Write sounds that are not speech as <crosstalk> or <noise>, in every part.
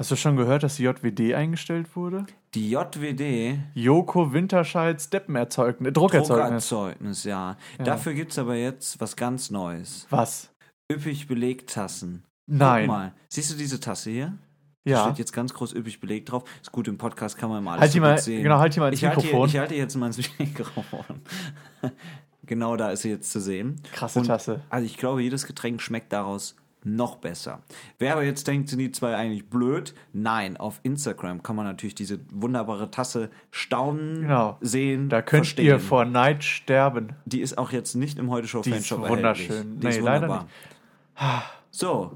Hast du schon gehört, dass die JWD eingestellt wurde? Die JWD. Joko Winterscheid Steppenerzeugnis, Druckerzeugnis. Druckerzeugnis, ja. ja. Dafür gibt es aber jetzt was ganz Neues. Was? Üppig Belegtassen. Nein. Guck mal, siehst du diese Tasse hier? Ja. Da steht jetzt ganz groß üppig belegt drauf. Ist gut, im Podcast kann man mal alles halt so mal, gut sehen. Genau, halt die mal ins ich halte, Mikrofon. hier, ich halte jetzt mal ins <laughs> Mikrofon. genau da ist sie jetzt zu sehen. Krasse Und, Tasse. Also ich glaube, jedes Getränk schmeckt daraus noch besser. Wer aber jetzt denkt, sind die zwei eigentlich blöd? Nein, auf Instagram kann man natürlich diese wunderbare Tasse staunen, Genau. sehen, Da könnt verstehen. ihr vor Neid sterben. Die ist auch jetzt nicht im Heute Show Die ist wunderschön. erhältlich. Die Nee, ist leider wunderbar. So,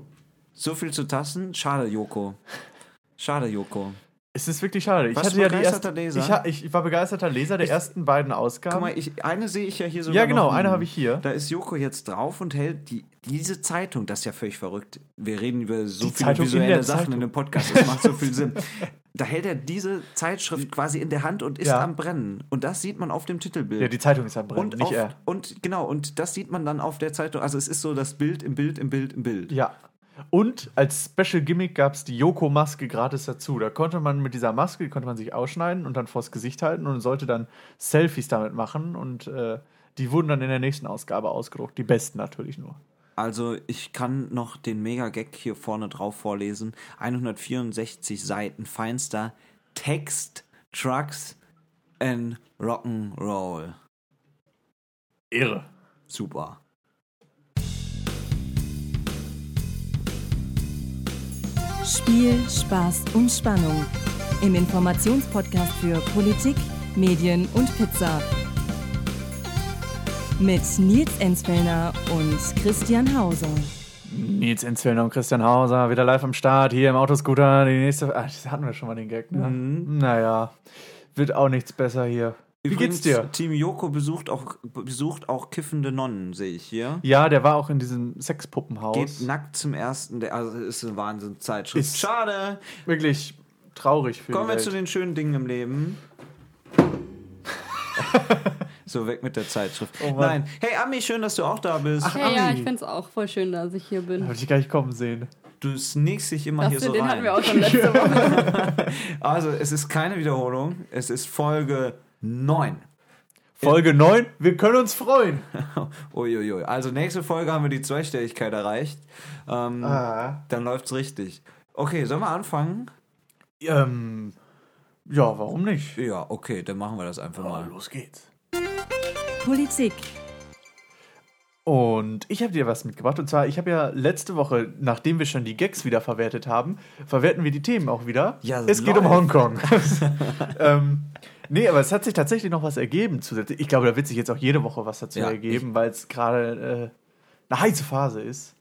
so viel zu Tassen. Schade, Joko. Schade, Joko. Es ist wirklich schade. Ich hatte du ja erste, Leser? Ich, ich, ich war begeisterter Leser der ersten beiden Ausgaben. Guck mal, ich, eine sehe ich ja hier sogar ja, genau, eine habe ich hier. Da ist Joko jetzt drauf und hält die, diese Zeitung, das ist ja völlig verrückt. Wir reden über so Die viele Zeitung in visuelle der Sachen Zeitung. in dem Podcast, das macht so viel <laughs> Sinn. Da hält er diese Zeitschrift quasi in der Hand und ist Ja. am Brennen. Und das sieht man auf dem Titelbild. Ja, die Zeitung ist am Brennen, und, nicht auf, er. und genau, und das sieht man dann auf der Zeitung. Also es ist so das Bild im Bild im Bild im Bild. Ja. Und als Special Gimmick gab es die Joko-Maske gratis dazu. Da konnte man mit dieser Maske, die konnte man sich ausschneiden und dann vors Gesicht halten und sollte dann Selfies damit machen. Und äh, die wurden dann in der nächsten Ausgabe ausgedruckt. Die besten natürlich nur. Also ich kann noch den Mega-Gag hier vorne drauf vorlesen. 164 Seiten feinster Text, Trucks and Rock'n'Roll. Irre. Super. Spiel, Spaß und Spannung. Im Informationspodcast für Politik, Medien und Pizza. Mit Nils Enzfellner und Christian Hauser. Nils Enzfellner und Christian Hauser wieder live am Start hier im Autoscooter. Die nächste. Ach, das hatten wir schon mal den Gag, ne? Naja, wird auch nichts besser hier. Wie Übrigens, geht's dir? Team Joko besucht auch, besucht auch kiffende Nonnen, sehe ich hier. Ja, der war auch in diesem Sexpuppenhaus. Geht nackt zum ersten, der, also ist eine Wahnsinnszeitschrift. Ist- Schade. Wirklich traurig für Kommen die wir zu den schönen Dingen im Leben. <laughs> so, weg mit der Zeitschrift. Oh. Nein. Hey, Ami, schön, dass du auch da bist. Ja, ja, Ami. ich finde es auch voll schön, dass ich hier bin. Habe ich gar nicht kommen sehen. Du sneakst dich immer Das hier so den rein. hatten wir auch schon letzte <laughs> Woche. Also, es ist keine Wiederholung. Es ist Folge 9. Folge 9, wir können uns freuen. <laughs> Uiuiui. Also, nächste Folge haben wir die Zweistelligkeit erreicht. Ähm, Ah. Dann läuft's richtig. Okay, sollen wir anfangen? Ähm, ja, warum nicht? Ja, okay, dann machen wir das einfach mal. los geht's. Politik. Und ich habe dir was mitgebracht. Und zwar, ich habe ja letzte Woche, nachdem wir schon die Gags wieder verwertet haben, verwerten wir die Themen auch wieder. Ja, es geht um läuft. Hongkong. <laughs> <laughs> ähm, nee, aber es hat sich tatsächlich noch was ergeben zusätzlich. Ich glaube, da wird sich jetzt auch jede Woche was dazu Ja, ergeben, weil es gerade äh, eine heiße Phase ist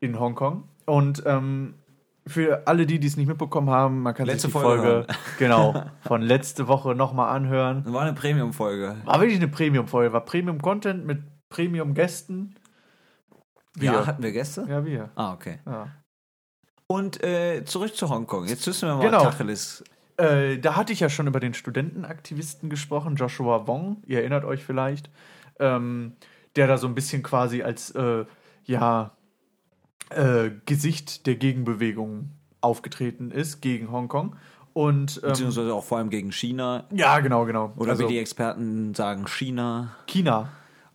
in Hongkong. Und ähm, für alle die, die es nicht mitbekommen haben, man kann Letzte sich die Folge Folge, <laughs> genau <laughs> von letzte Woche nochmal anhören. Das war eine Premium-Folge. War wirklich eine Premium-Folge, war Premium-Content mit Premium-Gästen. Wir. Ja, hatten wir Gäste? Ja, wir. Ah, okay. Ja. Und äh, zurück zu Hongkong. Jetzt wissen wir mal, Genau. Tacheles. Äh, da hatte ich ja schon über den Studentenaktivisten gesprochen, Joshua Wong, ihr erinnert euch vielleicht, ähm, der da so ein bisschen quasi als äh, ja, äh, Gesicht der Gegenbewegung aufgetreten ist gegen Hongkong. Und ähm, Beziehungsweise auch vor allem gegen China. ja, genau, genau. Oder also wie die Experten sagen, China. China.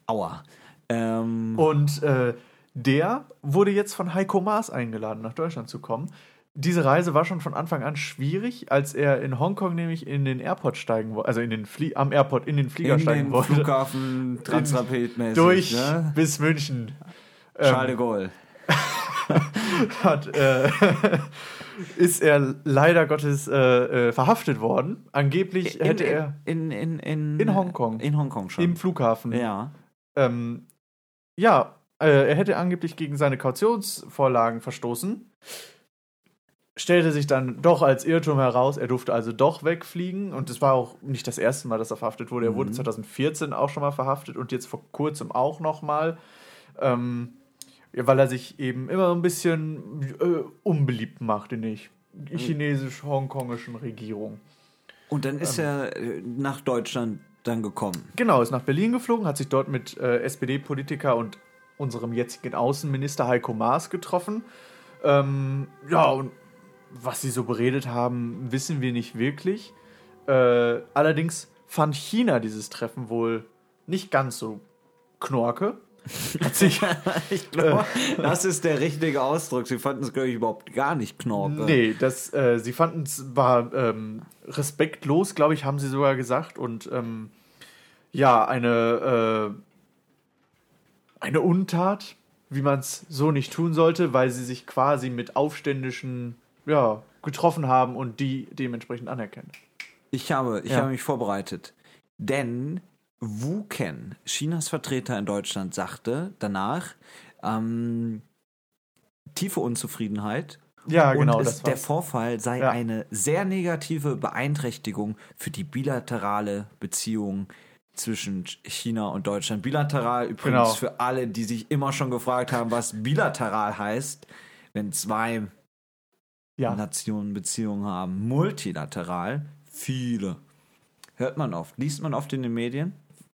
Aua. Ähm, Und äh, der wurde jetzt von Heiko Maas eingeladen, nach Deutschland zu kommen. Diese Reise war schon von Anfang an schwierig, als er in Hongkong nämlich in den Airport steigen wollte, also in den Flie am Airport in den Flieger in steigen den wollte. Flughafen <laughs> Transrapid-mäßig. durch Ne? bis München. Charles de Gaulle. <laughs> Hat, äh, <laughs> ist er leider Gottes äh, äh, verhaftet worden. Angeblich hätte er in, in, in, In Hongkong. In Hongkong schon. im Flughafen. ja. Ähm, ja, äh, er hätte angeblich gegen seine Kautionsvorlagen verstoßen. Stellte sich dann doch als Irrtum heraus, er durfte also doch wegfliegen. Und es war auch nicht das erste Mal, dass er verhaftet wurde. Er wurde 2014 auch schon mal verhaftet und jetzt vor kurzem auch noch mal. Ähm, weil er sich eben immer ein bisschen äh, unbeliebt macht in der chinesisch-hongkongischen Regierung. Und dann ist er äh, nach Deutschland dann gekommen. Genau, ist nach Berlin geflogen, hat sich dort mit äh, SPD-Politiker und unserem jetzigen Außenminister Heiko Maas getroffen. Ähm, ja, und was sie so beredet haben, wissen wir nicht wirklich. Äh, allerdings fand China dieses Treffen wohl nicht ganz so knorke. Hat sich, <laughs> Ich glaube, das ist der richtige Ausdruck. Sie fanden es, glaube ich, überhaupt gar nicht knorke. nee, das, äh, sie fanden es war ähm, respektlos, glaube ich, haben sie sogar gesagt. Und ähm, ja, eine, äh, eine Untat, wie man es so nicht tun sollte, weil sie sich quasi mit Aufständischen ja, getroffen haben und die dementsprechend anerkennen. Ich habe, ich Ja. habe mich vorbereitet. Denn Wu Ken, Chinas Vertreter in Deutschland, sagte danach, ähm, tiefe Unzufriedenheit. Ja, und genau, es, das der. Vorfall sei Ja. eine sehr negative Beeinträchtigung für die bilaterale Beziehung zwischen China und Deutschland. Bilateral übrigens Genau. für alle, die sich immer schon gefragt haben, was bilateral heißt, wenn zwei Ja, Nationen Beziehungen haben. Multilateral, viele. Hört man oft, liest man oft in den Medien.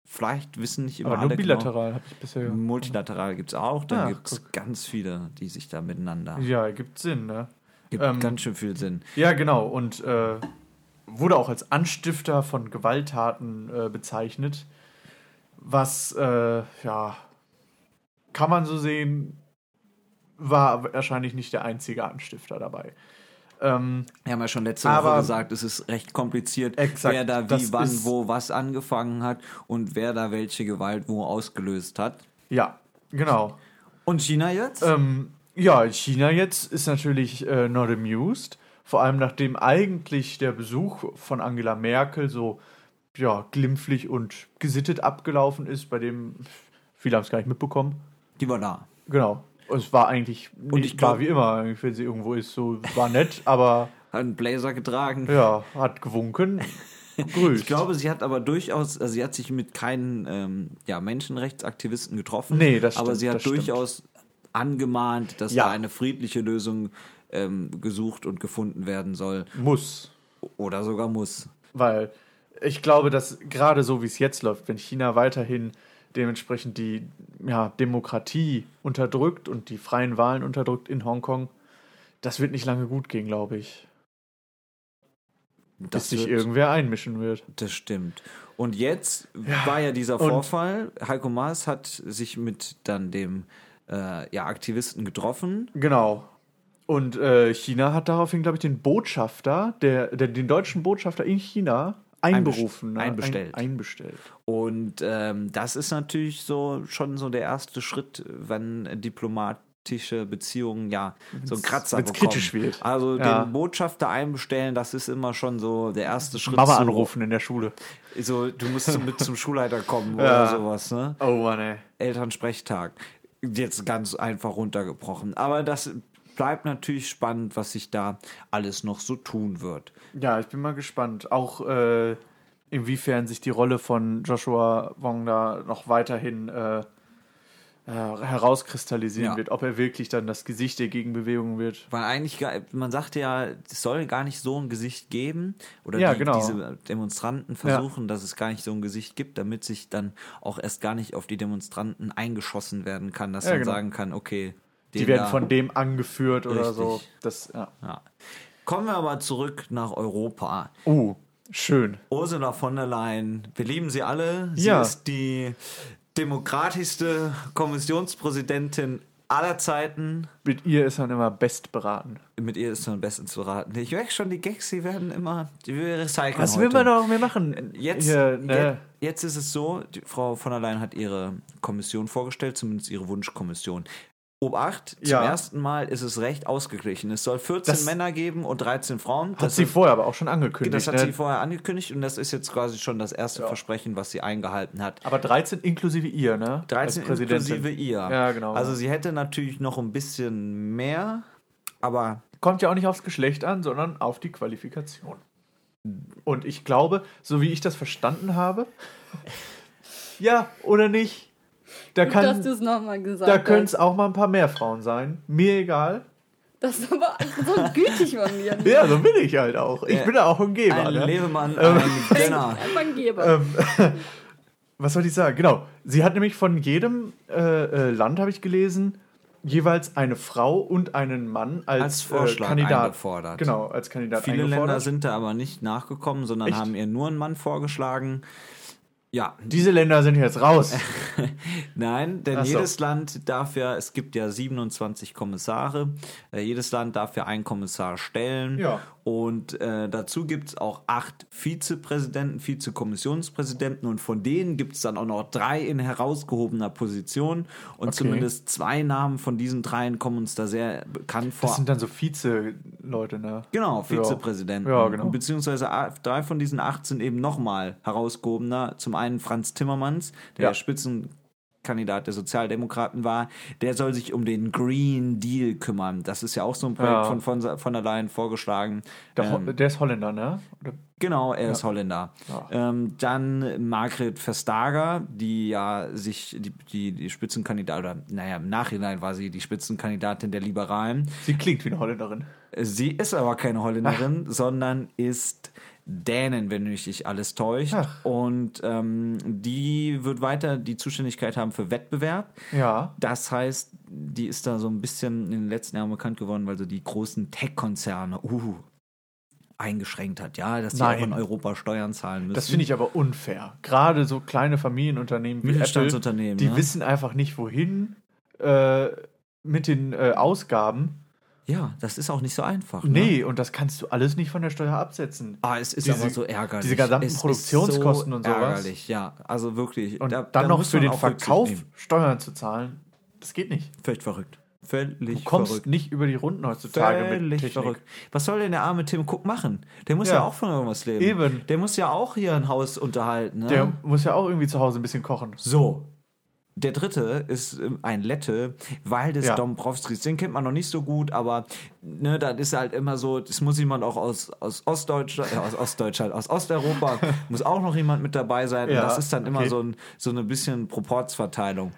Vielleicht wissen nicht immer aber alle nur bilateral habe ich bisher. Genau. Multilateral gibt es auch, dann Ah, gibt es ganz viele, die sich da miteinander. Ja, ergibt Sinn, ne? Gibt ähm, ganz schön viel Sinn. Ja, genau. Und äh, wurde auch als Anstifter von Gewalttaten äh, bezeichnet. Was, äh, ja, kann man so sehen, war wahrscheinlich nicht der einzige Anstifter dabei. Ähm, Wir haben ja schon letzte Aber- Woche gesagt, es ist recht kompliziert, Exakt, wer da wie, wann, wo, was angefangen hat und wer da welche Gewalt wo ausgelöst hat. ja, genau. Und China jetzt? Ähm, ja, China jetzt ist natürlich äh, not amused. Vor allem nachdem eigentlich der Besuch von Angela Merkel so ja, glimpflich und gesittet abgelaufen ist, bei dem viele haben es gar nicht mitbekommen. Die war da. Genau. Es war eigentlich nicht, ich glaub- war wie immer, wenn sie irgendwo ist, so war nett, aber <laughs> Hat einen Blazer getragen. ja, hat gewunken. <laughs> Grüßt. Ich glaube, sie hat aber durchaus, also sie hat sich mit keinen ähm, ja, Menschenrechtsaktivisten getroffen. Nee, das Aber stimmt, sie hat das stimmt. durchaus angemahnt, dass Ja. da eine friedliche Lösung ähm, gesucht und gefunden werden soll. muss. Oder sogar muss. Weil ich glaube, dass gerade so wie es jetzt läuft, wenn China weiterhin dementsprechend die ja, Demokratie unterdrückt und die freien Wahlen unterdrückt in Hongkong, das wird nicht lange gut gehen, glaube ich. bis sich wird- irgendwer einmischen wird. Das stimmt. Und jetzt Ja, war ja dieser Vorfall. Heiko Maas hat sich mit dann dem äh, ja, Aktivisten getroffen. Genau. Und äh, China hat daraufhin, glaube ich, den Botschafter, der, der, den deutschen Botschafter in China einberufen. ne? einbestellt. Ein, einbestellt. Und ähm, das ist natürlich so schon so der erste Schritt, wenn diplomatische Beziehungen ja so einen Kratzer wenn's bekommen. kritisch wird. Also Ja. den Botschafter einbestellen, das ist immer schon so der erste Schritt. Mama anrufen in der Schule. So, du musst mit zum Schulleiter kommen <laughs> Ja. oder sowas, ne? Oh Mann, ey. Elternsprechtag. Jetzt ganz einfach runtergebrochen. Aber das bleibt natürlich spannend, was sich da alles noch so tun wird. Ja, ich bin mal gespannt. Auch äh, inwiefern sich die Rolle von Joshua Wong da noch weiterhin äh, äh, herauskristallisieren Ja. wird. Ob er wirklich dann das Gesicht der Gegenbewegung wird. Weil eigentlich, man sagte ja, es soll gar nicht so ein Gesicht geben. Oder Ja, die, genau. diese Demonstranten versuchen, dass es gar nicht so ein Gesicht gibt, damit sich dann auch erst gar nicht auf die Demonstranten eingeschossen werden kann, dass Ja, man genau. sagen kann, okay, Die den werden von dem angeführt oder Richtig. so. Das, ja. Ja. Kommen wir aber zurück nach Europa. Uh, schön. Ursula von der Leyen, wir lieben sie alle. Sie Ja. ist die demokratischste Kommissionspräsidentin aller Zeiten. Mit ihr ist man immer bestberaten. Mit ihr ist man am besten zu raten. Ich merke schon, die Gags, die werden immer, die wir recyceln Was heute. will man noch mehr machen? Jetzt, Hier, ne? je- jetzt ist es so, die Frau von der Leyen hat ihre Kommission vorgestellt, zumindest ihre Wunschkommission. Obacht, zum Ja. ersten Mal ist es recht ausgeglichen. Es soll 14 Das- Männer geben und 13 Frauen. Hat Das sie ist- vorher aber auch schon angekündigt. das hat ne? sie vorher angekündigt und das ist jetzt quasi schon das erste Ja. Versprechen, was sie eingehalten hat. aber 13 inklusive ihr, ne? 13 Als Präsidentin. inklusive ihr. Ja, genau. Also sie hätte natürlich noch ein bisschen mehr, aber kommt ja auch nicht aufs Geschlecht an, sondern auf die Qualifikation. Und ich glaube, so wie ich das verstanden habe, <laughs> ja oder nicht, da Gut, dass kann, du es nochmal gesagt da können es auch mal ein paar mehr Frauen sein. Mir egal. Das ist aber so gütig von mir. <laughs> Ja, so bin ich halt auch. Ich Ja. bin ja auch ein Geber. ein ne? Lebemann, Ähm. ein <laughs> Gönner. Ein Geber. Ähm, <laughs> was soll ich sagen? Genau. Sie hat nämlich von jedem äh, äh, Land, habe ich gelesen, jeweils eine Frau und einen Mann als, Als Vorschlag äh, Kandidat eingefordert. Genau, als Kandidat Viele. Länder sind da aber nicht nachgekommen, sondern Echt? haben ihr nur einen Mann vorgeschlagen. Ja, Diese Länder sind jetzt raus. <laughs> Nein, denn so. jedes Land darf ja, es gibt ja 27 Kommissare, äh, jedes Land darf ja einen Kommissar stellen. Ja. Und äh, dazu gibt es auch acht Vizepräsidenten, Vizekommissionspräsidenten und von denen gibt es dann auch noch drei in herausgehobener Position. Und Okay. zumindest zwei Namen von diesen dreien kommen uns da sehr bekannt vor. Das sind dann so Vize-Leute, ne? Genau. Vizepräsidenten. Ja, genau. Beziehungsweise drei von diesen acht sind eben nochmal herausgehobener. Zum einen Franz Timmermans, der Ja. Spitzenkandidat der Sozialdemokraten war. Der soll sich um den Green Deal kümmern. Das ist ja auch so ein Projekt Ja. von, von von der Leyen vorgeschlagen. Der, Ähm, der ist Holländer, ne? Oder? Genau, er ist Holländer. Ja. Ähm, dann Margret Vestager, die ja sich die, die, die Spitzenkandidatin, oder naja, im Nachhinein war sie die Spitzenkandidatin der Liberalen. Sie klingt wie eine Holländerin. Sie ist aber keine Holländerin, sondern ist Dänen, wenn mich nicht alles täuscht. Ach. Und ähm, die wird weiter die Zuständigkeit haben für Wettbewerb. Ja. Das heißt, die ist da so ein bisschen in den letzten Jahren bekannt geworden, weil so die großen Tech-Konzerne uh, eingeschränkt hat. Ja, dass die Nein. auch in Europa Steuern zahlen müssen. Das finde ich aber unfair. Gerade so kleine Familienunternehmen wie Apple, Mittelstandsunternehmen. die ja. wissen einfach nicht, wohin äh, mit den äh, Ausgaben. Ja, das ist auch nicht so einfach. Ne? Nee, und das kannst du alles nicht von der Steuer absetzen. Ah, es ist Diese- aber so ärgerlich. diese gesamten Es Produktionskosten so und sowas. Ärgerlich, ja. Also wirklich. Und da- dann da noch für den Verkauf. Steuern zu zahlen, das geht nicht. Völlig verrückt. Völlig Du kommst verrückt. nicht über die Runden heutzutage mit Völlig Technik. verrückt. Was soll denn der arme Tim Cook machen? Der muss ja, Ja. auch von irgendwas leben. Eben. Der muss ja auch hier ein Haus unterhalten. Ne? Der muss ja auch irgendwie zu Hause ein bisschen kochen. so. Der dritte ist ähm, ein Lette, Waldes Ja. Dombrovskis. Den kennt man noch nicht so gut, aber ne, das ist halt immer so, das muss jemand auch aus, aus Ostdeutschland, äh, aus Ostdeutschland, aus Osteuropa, <laughs> muss auch noch jemand mit dabei sein. Ja, das ist dann immer okay. so, ein, so eine bisschen Proportsverteilung.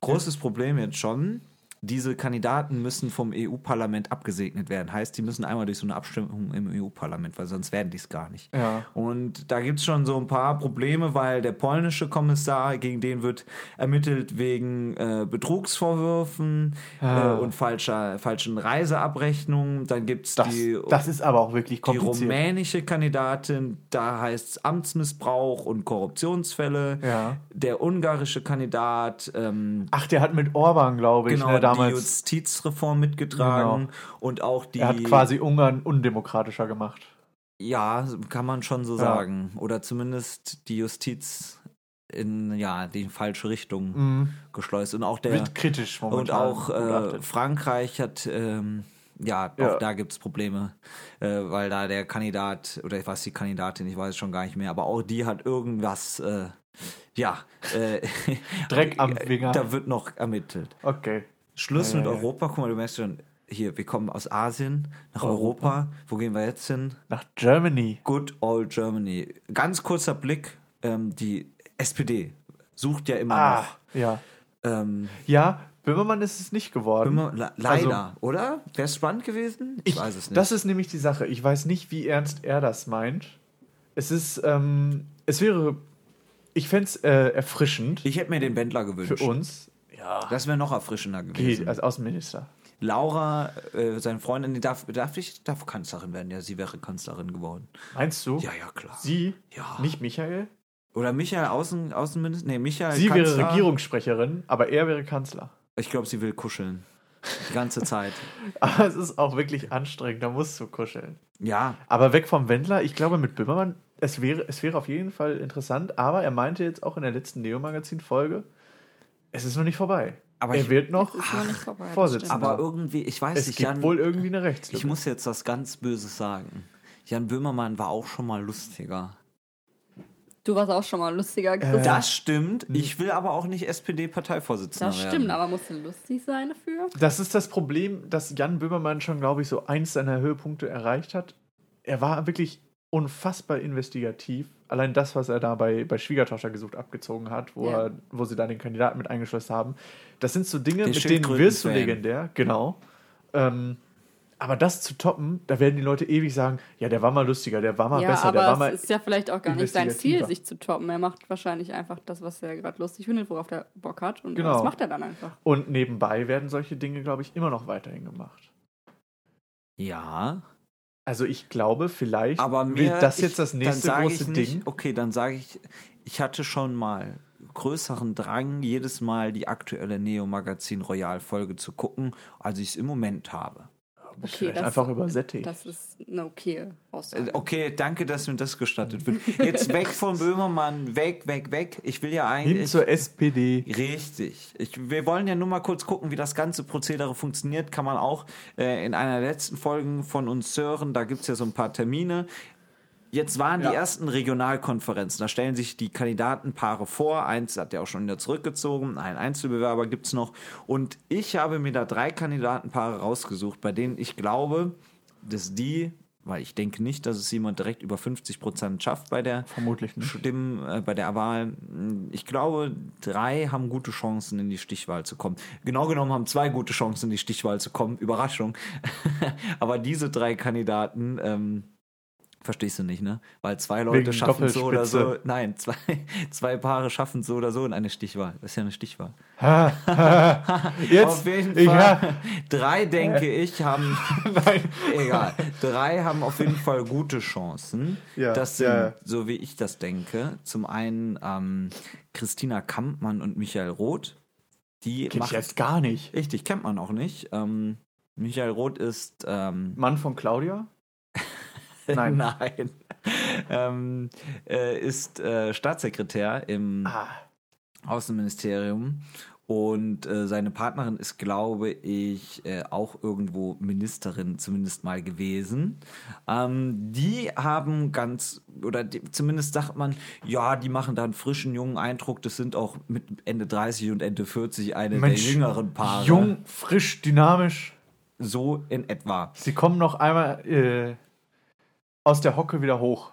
Großes Problem jetzt schon. Diese Kandidaten müssen vom EU-Parlament abgesegnet werden. Heißt, die müssen einmal durch so eine Abstimmung im EU-Parlament, weil sonst werden die es gar nicht. Ja. Und da gibt es schon so ein paar Probleme, weil der polnische Kommissar, gegen den wird ermittelt wegen äh, Betrugsvorwürfen Ah. äh, und falscher, falschen Reiseabrechnungen. Dann gibt es die, das ist aber auch wirklich die kompliziert. rumänische Kandidatin, da heißt es Amtsmissbrauch und Korruptionsfälle. Ja. Der ungarische Kandidat, ähm, Ach, der hat mit Orban, glaube ich, genau, ne, die damals. Justizreform mitgetragen Genau. und auch die. er hat quasi Ungarn undemokratischer gemacht. Ja, kann man schon so Ja. sagen. Oder zumindest die Justiz in ja die falsche Richtung Mhm. geschleust. Und auch der Wird kritisch momentan. und auch äh. Frankreich hat ähm, ja, Ja. auch da gibt es Probleme, äh, weil da der Kandidat oder was die Kandidatin, ich weiß es schon gar nicht mehr, aber auch die hat irgendwas, äh, ja, äh, <laughs> Dreck am <laughs> Finger. Da wird noch ermittelt. okay. Schluss Ja, mit ja. Europa. Guck mal, du merkst schon, hier, wir kommen aus Asien nach Europa. Wo gehen wir jetzt hin? Nach Germany. Good old Germany. Ganz kurzer Blick, ähm, die SPD sucht ja immer Ah, noch. ja. Ähm, Ja, Böhmermann ist es nicht geworden. immer, le- leider, oder? Wäre es spannend gewesen? Ich, weiß es nicht. Das ist nämlich die Sache. Ich weiß nicht, wie ernst er das meint. Es ist, ähm, es wäre, ich fände es äh, erfrischend ich hätte mir den Bändler gewünscht. für uns. Ja. Das wäre noch erfrischender gewesen. Geht, als Außenminister. Laura, äh, seine Freundin, die darf, darf, ich, darf Kanzlerin werden. Ja, sie wäre Kanzlerin geworden. Meinst du? Ja, ja, klar. Sie? Ja. Nicht Michael? Oder Michael Außen, Außenminister? Nee, Michael Sie wäre Kanzler. Regierungssprecherin, aber er wäre Kanzler. Ich glaube, sie will kuscheln. Die ganze Zeit. <laughs> Aber es ist auch wirklich anstrengend, da musst du kuscheln. Ja, Aber weg vom Wendler, ich glaube mit Böhmermann, es wäre, es wäre auf jeden Fall interessant, aber er meinte jetzt auch in der letzten Neo-Magazin-Folge, es ist noch nicht vorbei. Aber er ich- wird noch Ist noch nicht vorbei. das Vorsitzender. aber irgendwie, ich weiß es nicht, gibt Jan, wohl irgendwie eine Rechtslücke. ich muss jetzt was ganz Böses sagen. Jan Böhmermann war auch schon mal lustiger. Du warst auch schon mal lustiger, Äh. Das stimmt. Ich will aber auch nicht SPD-Parteivorsitzender das werden. stimmt, aber musst du lustig sein dafür? Das ist das Problem, dass Jan Böhmermann schon, glaube ich, so eins seiner Höhepunkte erreicht hat. Er war wirklich unfassbar investigativ. Allein das, was er da bei, bei Schwiegertochter gesucht abgezogen hat, wo, Ja. er, wo sie da den Kandidaten mit eingeschlossen haben. Das sind so Dinge, Der mit denen wirst du legendär. Genau. Ähm, Aber das zu toppen, da werden die Leute ewig sagen, ja, der war mal lustiger, der war mal Ja, besser, der war aber mal. es ist ja vielleicht auch gar nicht sein Ziel, sich zu toppen. Er macht wahrscheinlich einfach das, was er gerade lustig findet, worauf er Bock hat. Und Genau. das macht er dann einfach. Und nebenbei werden solche Dinge, glaube ich, immer noch weiterhin gemacht. Ja, Also ich glaube, vielleicht aber mir, wird das ich- jetzt das nächste große ich nicht, Ding. Okay, dann sage ich, ich hatte schon mal größeren Drang, jedes Mal die aktuelle Neo-Magazin Royal-Folge zu gucken, als ich es im Moment habe. Bist Okay, das- einfach übersättigt. Das ist eine okay Aussage. Äh, Okay, danke, dass mir das gestattet wird. Jetzt weg <laughs> von Böhmermann, weg, weg, weg. Ich will ja Hin eigentlich. zur SPD. Richtig. Ich, wir wollen ja nur mal kurz gucken, wie das ganze Prozedere funktioniert. Kann man auch äh, in einer der letzten Folgen von uns hören. Da gibt es ja so ein paar Termine. Jetzt waren Ja. die ersten Regionalkonferenzen. Da stellen sich die Kandidatenpaare vor. Eins hat ja auch schon wieder zurückgezogen. Ein Einzelbewerber gibt es noch. Und ich habe mir da drei Kandidatenpaare rausgesucht, bei denen ich glaube, dass die, weil ich denke nicht, dass es jemand direkt über 50 Prozent schafft bei der Vermutlich nicht. Stimmen äh, bei der Wahl. Ich glaube, drei haben gute Chancen, in die Stichwahl zu kommen. Genau genommen haben zwei gute Chancen, in die Stichwahl zu kommen. Überraschung. <laughs> Aber diese drei Kandidaten, ähm, verstehst du nicht, ne? Weil zwei Leute Wegen schaffen so oder so. Nein, zwei, <laughs> zwei Paare schaffen so oder so in eine Stichwahl. Das ist ja eine Stichwahl. <laughs> Jetzt, Auf jeden ich, Fall. Drei, denke ich, haben. <laughs> Nein. Egal. Drei haben auf jeden Fall gute Chancen. Ja, das sind, ja, ja. so wie ich das denke, zum einen ähm, Christina Kampmann und Michael Roth. Die Kenn ich machen. jetzt gar nicht. Richtig, kennt man auch nicht. Ähm, Michael Roth ist. Ähm, Mann von Claudia? <laughs> Nein. Nein. ähm, äh, ist äh, Staatssekretär im Ah, Außenministerium. Und äh, seine Partnerin ist, glaube ich, äh, auch irgendwo Ministerin zumindest mal gewesen. Ähm, die haben ganz, oder die, zumindest sagt man, ja, die machen da einen frischen, jungen Eindruck. Das sind auch mit Ende 30 und Ende 40 eine Mensch, der jüngeren Paare. jung, frisch, dynamisch. So in etwa. Sie kommen noch einmal äh, aus der Hocke wieder hoch.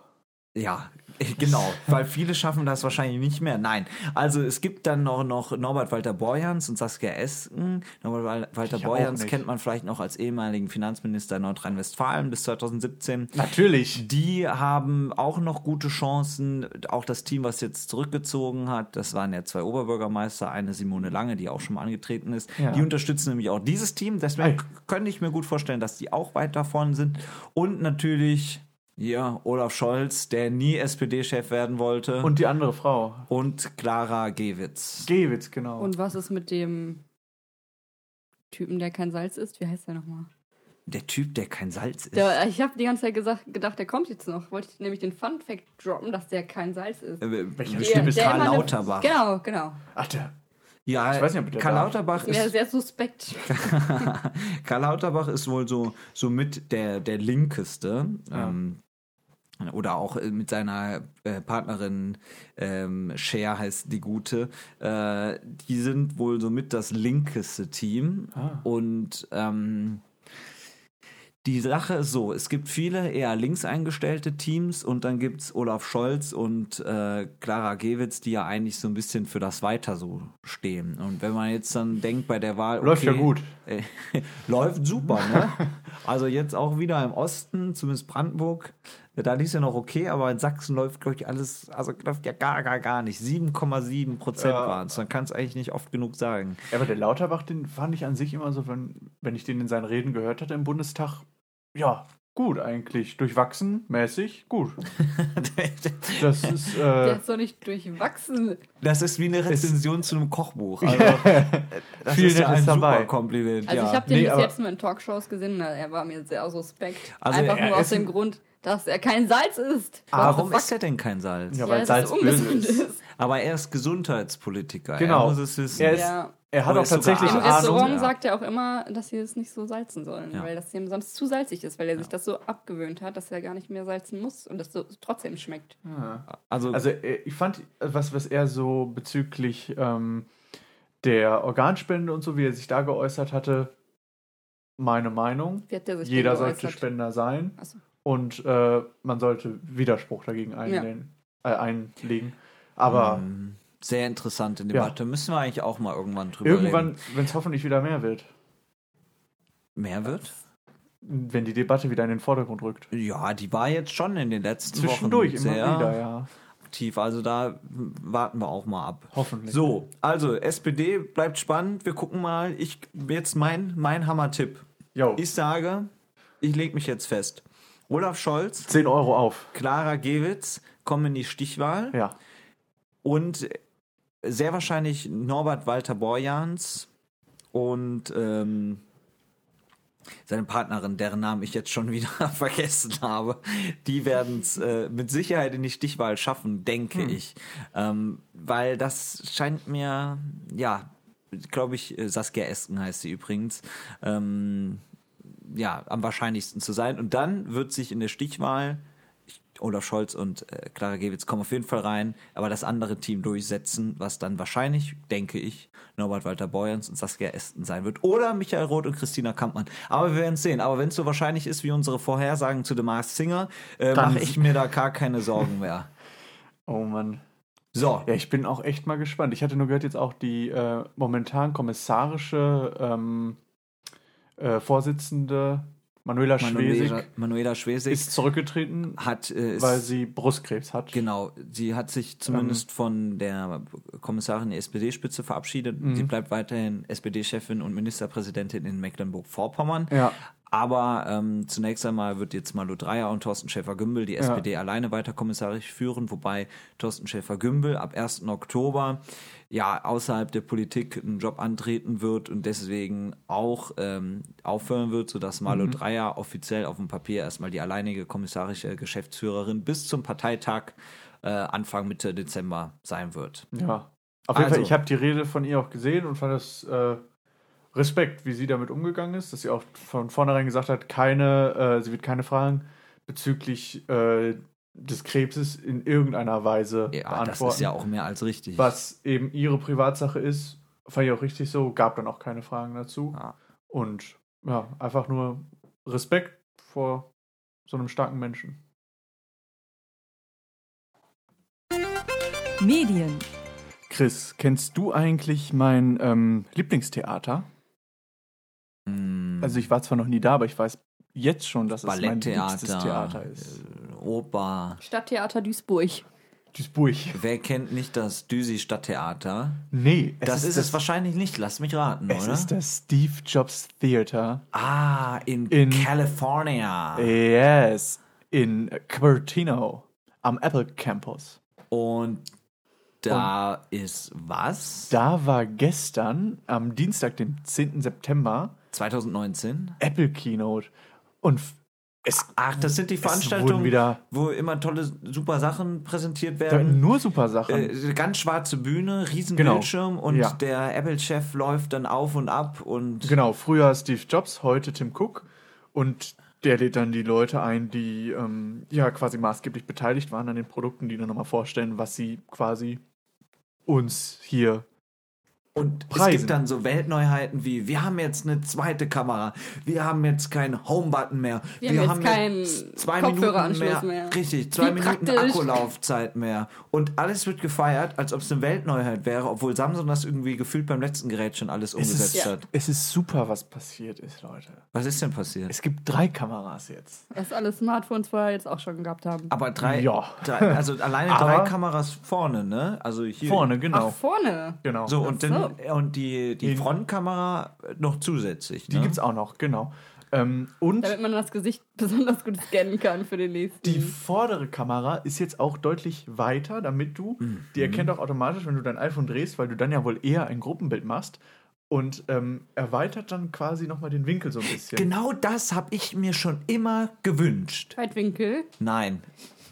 Ja, genau, <laughs> weil viele schaffen das wahrscheinlich nicht mehr. Nein, also es gibt dann noch, noch Norbert Walter Borjans und Saskia Esken. Norbert Wal- Walter Ich Borjans kennt man vielleicht noch als ehemaligen Finanzminister Nordrhein-Westfalen bis 2017. Natürlich. Die haben auch noch gute Chancen. Auch das Team, was jetzt zurückgezogen hat, das waren ja zwei Oberbürgermeister, eine Simone Lange, die auch schon mal angetreten ist. Ja. Die unterstützen nämlich auch dieses Team. Deswegen Ei. könnte ich mir gut vorstellen, dass die auch weit davon sind. Und natürlich, ja, Olaf Scholz, der nie SPD-Chef werden wollte. Und die andere Frau. und Clara Gewitz. Gewitz, genau. Und was ist mit dem Typen, der kein Salz isst? Wie heißt der nochmal? Der Typ, der kein Salz ist. Der, ich habe die ganze Zeit gesagt, gedacht, der kommt jetzt noch. Wollte ich nämlich den Fun Fact droppen, dass der kein Salz isst. Äh, Welcher Der- ist der Karl Lauterbach. Genau, genau. Ach, der. Ja, Ich weiß nicht, ob der Karl darf. Lauterbach Ja, ist sehr suspekt. <laughs> Karl Lauterbach ist wohl so, so mit der, der linkeste. Ja. Ähm, oder auch äh, mit seiner äh, Partnerin ähm, Cher heißt die gute. Äh, die sind wohl so mit das linkeste Team. Ah. Und ähm, die Sache ist so, es gibt viele eher links eingestellte Teams und dann gibt es Olaf Scholz und äh, Clara Gewitz, die ja eigentlich so ein bisschen für das Weiter so stehen. Und wenn man jetzt dann denkt bei der Wahl, Läuft ja okay, gut. äh, <laughs> läuft super, ne? <laughs> Also jetzt auch wieder im Osten, zumindest Brandenburg, da lief es ja noch okay, aber in Sachsen läuft, glaube ich, alles, also läuft ja gar, gar, gar nicht. 7,7 Prozent Ja. waren es. Man kann es eigentlich nicht oft genug sagen. Ja, aber der Lauterbach, den fand ich an sich immer so, wenn, wenn ich den in seinen Reden gehört hatte im Bundestag, ja, gut eigentlich. Durchwachsen, mäßig, gut. <laughs> Das ist, Der äh, ist doch nicht durchwachsen. Das ist wie eine Rezension zu einem Kochbuch. Also, <laughs> das Viel ist ja ein dabei. super Kompliment. Also ja. ich habe den Nee, bis jetzt nur in Talkshows gesehen, er war mir sehr suspekt. Also Einfach nur aus dem Grund, dass er kein Salz isst. Warum ist er denn kein Salz? Ja, weil ja, Salz ungesund ist. ist. Aber er ist Gesundheitspolitiker. Genau. Er muss es wissen. Er ist- Ja. er hat Aber auch ist tatsächlich Im. Restaurant ja. sagt er auch immer, dass sie es nicht so salzen sollen, Ja. weil das ihm sonst zu salzig ist, weil er sich das so abgewöhnt hat, dass er gar nicht mehr salzen muss und das so trotzdem schmeckt. Also, Also äh, ich fand, was, was er so bezüglich ähm, der Organspende und so, wie er sich da geäußert hatte, meine Meinung. Wie hat der sich Jeder sollte? Spender sein Achso. Und äh, man sollte Widerspruch dagegen einlegen, äh, einlegen. Aber ähm, sehr interessante Ja. Debatte. Müssen wir eigentlich auch mal irgendwann drüber irgendwann, reden. wenn es hoffentlich wieder mehr wird. Mehr wird? wenn die Debatte wieder in den Vordergrund rückt. Ja, die war jetzt schon in den letzten Zwischendurch Wochen immer sehr wieder, ja. aktiv. Also da warten wir auch mal ab. Hoffentlich. So, also SPD bleibt spannend. Wir gucken mal. Ich jetzt mein mein Hammer-Tipp. Ich sage, ich lege mich jetzt fest. Olaf Scholz, 10 Euro auf. Clara Gewitz kommen in die Stichwahl Ja. und sehr wahrscheinlich Norbert Walter Borjans und ähm, seine Partnerin, deren Namen ich jetzt schon wieder <laughs> vergessen habe, die werden es äh, mit Sicherheit in die Stichwahl schaffen, denke ich. Ähm, weil das scheint mir, ja, glaube ich, äh, Saskia Esken heißt sie übrigens, ähm, ja, am wahrscheinlichsten zu sein. Und dann wird sich in der Stichwahl ich- Olaf Scholz und äh, Clara Gewitz kommen auf jeden Fall rein, aber das andere Team durchsetzen, was dann wahrscheinlich, denke ich, Norbert Walter Borjans und Saskia Esten sein wird. Oder Michael Roth und Christina Kampmann. Aber wir werden es sehen. Aber wenn es so wahrscheinlich ist wie unsere Vorhersagen zu The Masked Singer, äh, mache ich mir da gar keine Sorgen mehr. <laughs> Oh Mann. So, Ja, ich bin auch echt mal gespannt. Ich hatte nur gehört, jetzt auch die äh, momentan kommissarische ähm, äh, Vorsitzende Manuela Manuela, Schwesig Manuela Schwesig ist zurückgetreten, hat äh, weil sie Brustkrebs hat. Genau, sie hat sich zumindest von der Kommissarin der SPD-Spitze verabschiedet. Sie bleibt weiterhin SPD-Chefin und Ministerpräsidentin in Mecklenburg-Vorpommern. Ja. Aber ähm, zunächst einmal wird jetzt Malu Dreyer und Thorsten Schäfer-Gümbel die SPD alleine weiter kommissarisch führen, wobei Thorsten Schäfer-Gümbel ab 1. Oktober ja außerhalb der Politik einen Job antreten wird und deswegen auch ähm, aufhören wird, sodass Malu Dreyer offiziell auf dem Papier erstmal die alleinige kommissarische Geschäftsführerin bis zum Parteitag äh, Anfang Mitte Dezember sein wird. Ja. Auf jeden Also- Fall, ich habe die Rede von ihr auch gesehen und fand das äh, Respekt, wie sie damit umgegangen ist, dass sie auch von vornherein gesagt hat, keine, äh, sie wird keine Fragen bezüglich äh, des Krebses in irgendeiner Weise Ja, das beantworten. ist ja auch mehr als richtig. was eben ihre Privatsache ist, fand ich auch richtig so, gab dann auch keine Fragen dazu. Ja. Und ja, einfach nur Respekt vor so einem starken Menschen. Medien. Chris, kennst du eigentlich mein ähm, Lieblingstheater? Hm, Also ich war zwar noch nie da, aber ich weiß jetzt schon, dass es mein liebstes Theater ist. äh, Oper. Stadttheater Duisburg. Duisburg. Wer kennt nicht das Düsi Stadttheater? Nee, es Das ist, es das, wahrscheinlich nicht. Lass mich raten, es oder? ist das Steve Jobs Theater. ah, in, In- California. Yes, in Cupertino am Apple Campus. Und da ist was? Da war gestern, am Dienstag, dem 10. September, 2019? Apple Keynote. Und es Ach, das sind die Veranstaltungen, wieder- wo immer tolle, super Sachen präsentiert werden. nur super Sachen. Äh, ganz schwarze Bühne, riesen Genau. Bildschirm und Ja. der Apple-Chef läuft dann auf und ab und Genau, früher Steve Jobs, heute Tim Cook. Und der lädt dann die Leute ein, die ähm, ja quasi maßgeblich beteiligt waren an den Produkten, die dann nochmal vorstellen, was sie quasi uns hier. Und es Preisen. gibt dann so Weltneuheiten wie, wir haben jetzt eine zweite Kamera, wir haben jetzt keinen Home-Button mehr, Wir haben jetzt keinen zwei Minuten mehr, Kopfhöreranschluss mehr. richtig, zwei Wie Minuten praktisch. Akkulaufzeit mehr. Und alles wird gefeiert, als ob es eine Weltneuheit wäre, obwohl Samsung das irgendwie gefühlt beim letzten Gerät schon alles Es umgesetzt ist, Ja. hat. es ist super, was passiert ist, Leute. Was ist denn passiert? Es gibt drei Kameras jetzt. Was alle Smartphones vorher jetzt auch schon gehabt haben. Aber drei, Ja. drei also alleine <laughs> Aber- drei Kameras vorne, ne? Also hier Vorne, genau. Ach, vorne. genau. So, und, Ach und die, die In- Frontkamera noch zusätzlich. die ne? gibt's auch noch, genau. Ähm, und Damit man das Gesicht <laughs> besonders gut scannen kann für den nächsten. die vordere Kamera ist jetzt auch deutlich weiter, damit du, die erkennt auch automatisch, wenn du dein iPhone drehst, weil du dann ja wohl eher ein Gruppenbild machst und ähm, erweitert dann quasi nochmal den Winkel so ein bisschen. Genau das habe ich mir schon immer gewünscht. Weitwinkel. Nein.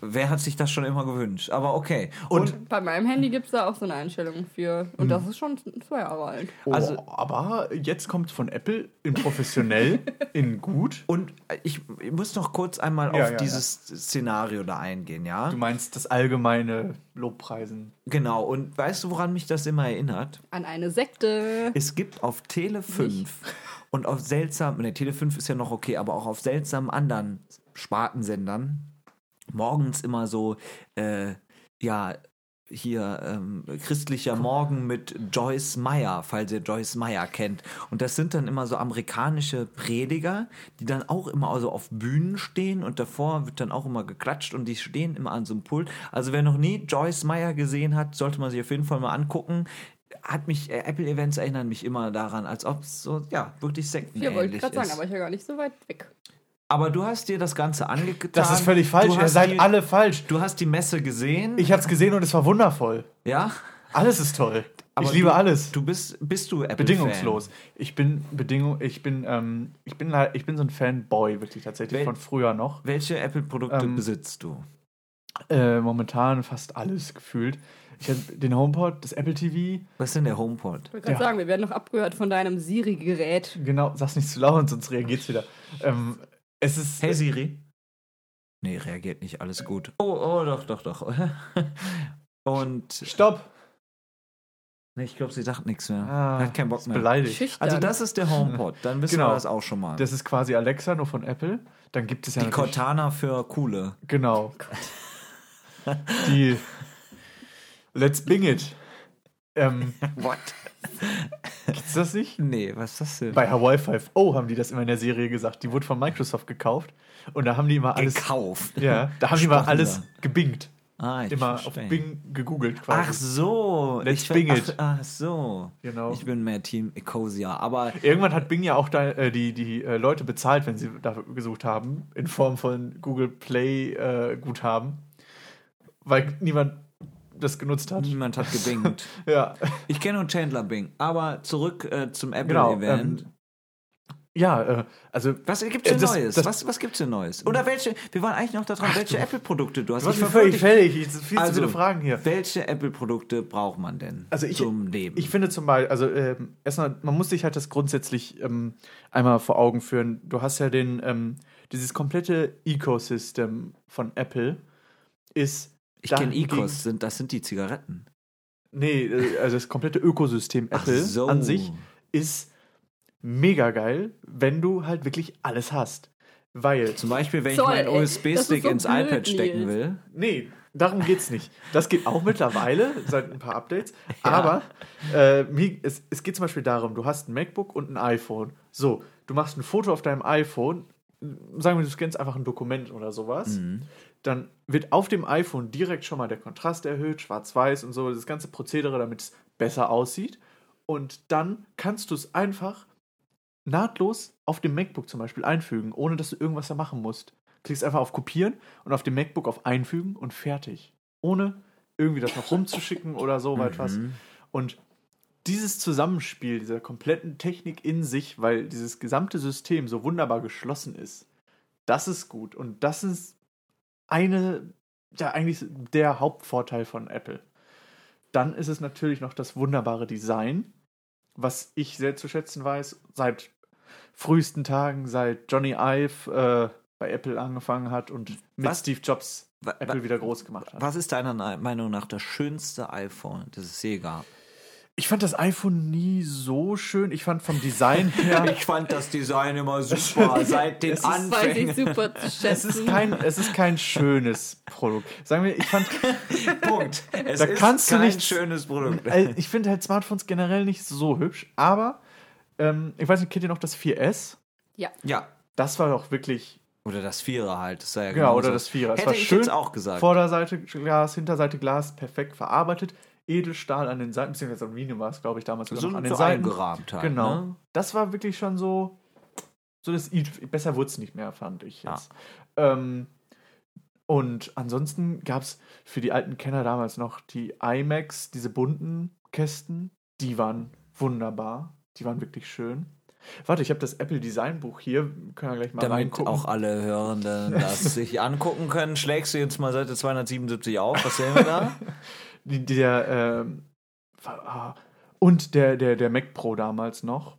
Wer hat sich das schon immer gewünscht? Aber okay. Und, Bei meinem Handy gibt es da auch so eine Einstellung für. Und das ist schon zwei Jahre alt. Oh, Also- aber jetzt kommt von Apple in professionell, <laughs> in gut. und ich, ich muss noch kurz einmal Ja, auf ja, dieses Szenario da eingehen, ja? Du meinst das allgemeine Lobpreisen. Genau. Und weißt du, woran mich das immer erinnert? An eine Sekte. Es gibt auf Tele 5 und auf seltsamen, ne, Tele 5 ist ja noch okay, aber auch auf seltsamen anderen Spartensendern morgens immer so, äh, ja, hier ähm, christlicher Morgen mit Joyce Meyer, falls ihr Joyce Meyer kennt. Und das sind dann immer so amerikanische Prediger, die dann auch immer also auf Bühnen stehen und davor wird dann auch immer geklatscht und die stehen immer an so einem Pult. Also wer noch nie Joyce Meyer gesehen hat, sollte man sich auf jeden Fall mal angucken. Hat mich, äh, Apple Events erinnern mich immer daran, als ob es so, ja, wirklich Ja, wollte ich gerade sagen, ist. aber ich ja gar nicht so weit weg. Aber du hast dir das Ganze angetan. Das ist völlig falsch. Du Ihr seid die, alle falsch. Du hast die Messe gesehen. Ich hab's gesehen und es war wundervoll. ja. Alles ist toll. Aber ich liebe du, alles. Du bist, bist du Apple Bedingungslos. Ich bin Bedingung, ich bin, ähm, ich bin, ich bin so ein Fanboy wirklich tatsächlich Wel- von früher noch. Welche Apple-Produkte Ähm, besitzt du? Äh, momentan fast alles gefühlt. Ich habe den HomePod, das Apple TV. Was ist denn der HomePod? Ich wollte gerade Ja. sagen, wir werden noch abgehört von deinem Siri-Gerät. Genau, sag's nicht zu laut, sonst reagiert's wieder. Ähm, es ist. Hey Siri. Nee, reagiert nicht, alles gut. Oh, oh, doch, doch, doch. <laughs> Und Stopp! nee, ich glaube, sie sagt nichts mehr. Ah, Hat keinen Bock mehr. Beleidigt. Schüchtern. Also das ist der HomePod. Dann wissen Genau. wir das auch schon mal. Das ist quasi Alexa, nur von Apple. Dann gibt es ja die Cortana für coole. Genau. <laughs> Die Let's Bing It. Ähm, <laughs> What? gibt's das nicht? Nee, was ist das denn? Bei Hawaii 5 O haben die das immer in der Serie gesagt. Die wurde von Microsoft gekauft. Und da haben die immer alles. Gekauft. Ja, da haben die immer alles gebingt. Ah, ich Immer auf verstehe. Bing gegoogelt quasi. Ach so. Let's ich, Bing it. Ach, ach so. Genau. Ich bin mehr Team Ecosia, aber Irgendwann hat Bing ja auch da, äh, die, die äh, Leute bezahlt, wenn sie dafür gesucht haben, in Form von Google Play äh, Guthaben, weil niemand das genutzt hat. niemand hat gebingt. <laughs> Ja, Ich kenne nur Chandler Bing. Aber zurück äh, zum genau. Apple-Event. Ähm, ja, äh, also was gibt's denn äh, das- Neues? das- was, was gibt's denn Neues? Oder welche, wir waren eigentlich noch daran, welche Apple-Produkte du hast. du Ich völlig. Es sind viel zu Also, viele Fragen hier. Welche Apple-Produkte braucht man denn Also ich- zum Leben? Ich finde zum Beispiel, also ähm, erstmal, man muss sich halt das grundsätzlich ähm, einmal vor Augen führen. Du hast ja den, ähm, dieses komplette Ecosystem von Apple ist. Ich kenne Ecos, sind, das sind die Zigaretten. Nee, äh, also das komplette Ökosystem Apple so. an sich ist mega geil, wenn du halt wirklich alles hast. Weil, Zum Beispiel, wenn Zoll, ich meinen USB-Stick so ins blöd, iPad stecken Nils. will. nee, darum geht's nicht. Das geht auch mittlerweile, <laughs> seit ein paar Updates. Aber äh, es, es geht zum Beispiel darum, du hast ein MacBook und ein iPhone. So, du machst ein Foto auf deinem iPhone, sagen wir, du scannst einfach ein Dokument oder sowas. Dann wird auf dem iPhone direkt schon mal der Kontrast erhöht, schwarz-weiß und so, das ganze Prozedere, damit es besser aussieht. Und dann kannst du es einfach nahtlos auf dem MacBook zum Beispiel einfügen, ohne dass du irgendwas da machen musst. Klickst einfach auf Kopieren und auf dem MacBook auf Einfügen und fertig. Ohne irgendwie das noch rumzuschicken oder so weit was. Und dieses Zusammenspiel dieser kompletten Technik in sich, weil dieses gesamte System so wunderbar geschlossen ist, das ist gut. Und das ist eine, ja, eigentlich der Hauptvorteil von Apple. Dann ist es natürlich noch das wunderbare Design, was ich sehr zu schätzen weiß, seit frühesten Tagen, seit Johnny Ive äh, bei Apple angefangen hat und mit Was? Steve Jobs Apple wieder groß gemacht hat. Was ist deiner Meinung nach das schönste iPhone, das es je gab? Ich fand das iPhone nie so schön. Ich fand vom Design her. <laughs> Ich fand das Design immer super, seit den <laughs> Es ist- Weiß ich super zu <laughs> es, schätzen. ist kein, es ist kein schönes Produkt. Sagen wir, ich fand. Punkt. Es Da ist kannst du kein nicht- schönes Produkt. äh, Ich finde halt Smartphones generell nicht so hübsch, aber ähm, ich weiß nicht, kennt ihr noch das 4S? ja. Ja. Das war doch wirklich. Oder das Vierer halt. Das sei ja Genau, oder das Vierer. Es Hätte war ich schön. jetzt auch gesagt. Vorderseite Glas, Hinterseite Glas, perfekt verarbeitet. Edelstahl an den Seiten, beziehungsweise Aluminium war es, glaube ich, damals so, noch an den so Seiten. eingerahmt halt. Genau. Ne? Das war wirklich schon so. So das besser wurde es nicht mehr, fand ich Ja. jetzt. Ähm, und ansonsten gab es für die alten Kenner damals noch die iMacs, diese bunten Kästen. Die waren wunderbar. Die waren wirklich schön. Warte, ich habe das Apple Design Buch hier. Können wir gleich mal Damit reingucken. auch alle Hörenden <laughs> das sich angucken können, schlägst du jetzt mal Seite 277 auf. Was sehen wir da? <laughs> Der, ähm, ah, und der, der, der Mac Pro damals noch.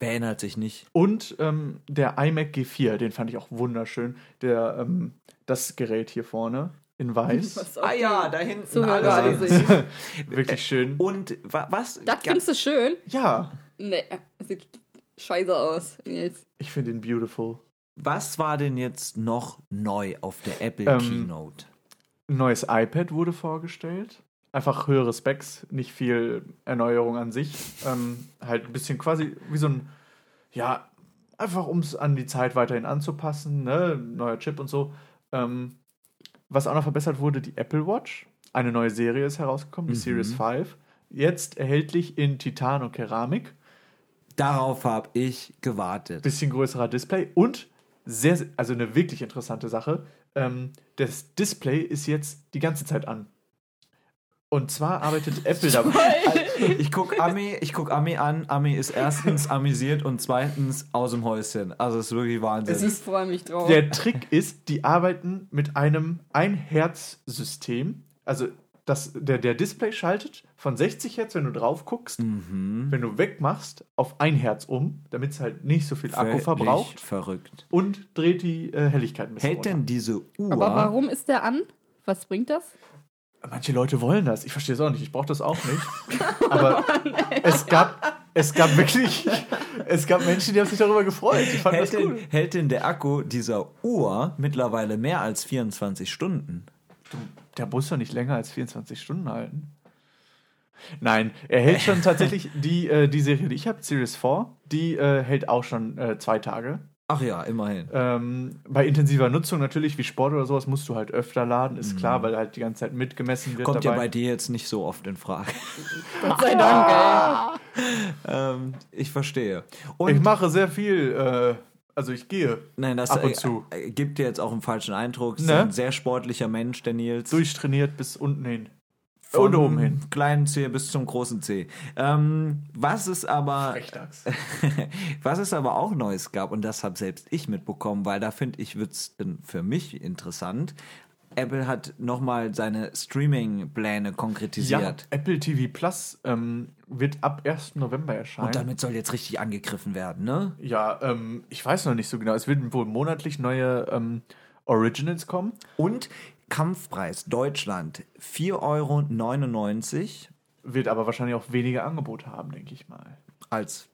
Wer erinnert sich nicht? Und ähm, der iMac G4, den fand ich auch wunderschön. Der, ähm, das Gerät hier vorne in weiß. <laughs> Ah ja, da hinten. Zuhörer alles. <laughs> Wirklich schön. Und wa was? Das findest du schön? Ja, Nee, sieht scheiße aus, Nils. ich finde ihn beautiful. was war denn jetzt noch neu auf der Apple Ähm, Keynote? Ein neues iPad wurde vorgestellt. Einfach höhere Specs, nicht viel Erneuerung an sich. Ähm, halt ein bisschen quasi wie so ein, ja, einfach um es an die Zeit weiterhin anzupassen, ne? neuer Chip und so. Ähm, was auch noch verbessert wurde, die Apple Watch. Eine neue Serie ist herausgekommen, die Series 5. Jetzt erhältlich in Titan und Keramik. Darauf habe ich gewartet. Bisschen größerer Display und sehr, also eine wirklich interessante Sache. Ähm, das Display ist jetzt die ganze Zeit an. Und zwar arbeitet <laughs> Apple dabei. Ich guck Ami, ich guck Ami an. Ami ist erstens amüsiert und zweitens aus dem Häuschen. Also es ist wirklich Wahnsinn. Ich freue mich drauf. Der Trick ist, die arbeiten mit einem Ein-Herz-System. Also das, der, der Display schaltet von 60 Hertz, wenn du drauf guckst, Mhm. wenn du wegmachst, auf ein Herz um, damit es halt nicht so viel Akku Völlig verbraucht Verrückt. und dreht die äh, Helligkeit ein bisschen Hält runter. denn diese Uhr? Aber warum ist der an? Was bringt das? Manche Leute wollen das. Ich verstehe es auch nicht. Ich brauche das auch nicht. <laughs> Aber es gab, es gab wirklich, es gab Menschen, die haben sich darüber gefreut. Ich fand hält, das cool. denn, hält denn der Akku dieser Uhr mittlerweile mehr als 24 Stunden? Der muss doch nicht länger als 24 Stunden halten. Nein, er hält schon <laughs> tatsächlich die, äh, die Serie, die ich habe, Series 4, die äh, hält auch schon äh, zwei Tage. Ach ja, immerhin. Ähm, bei intensiver Nutzung natürlich, wie Sport oder sowas, musst du halt öfter laden, ist klar, weil halt die ganze Zeit mitgemessen wird. Mhm. Kommt ja dabei. bei dir jetzt nicht so oft in Frage. <laughs> Gott sei Dank, ey. <laughs> ähm, ich verstehe. Und ich mache sehr viel, äh, also ich gehe nein, das ab und äh, zu. äh, gibt dir jetzt auch einen falschen Eindruck. Ne? ein sehr sportlicher Mensch, der Nils. durchtrainiert bis unten hin. Von Und oben hin. kleinen C bis zum großen C. Ähm, was es aber <laughs> was es aber auch Neues gab, und das habe selbst ich mitbekommen, weil da finde ich, wird es für mich interessant. Apple hat nochmal seine Streaming-Pläne Ja, konkretisiert. Apple TV Plus ähm, wird ab 1. November erscheinen. Und damit soll jetzt richtig angegriffen werden, ne? ja, ähm, ich weiß noch nicht so genau. Es werden wohl monatlich neue ähm, Originals kommen. Und Kampfpreis Deutschland 4,99 Euro Wird aber wahrscheinlich auch weniger Angebote haben, denke ich mal. als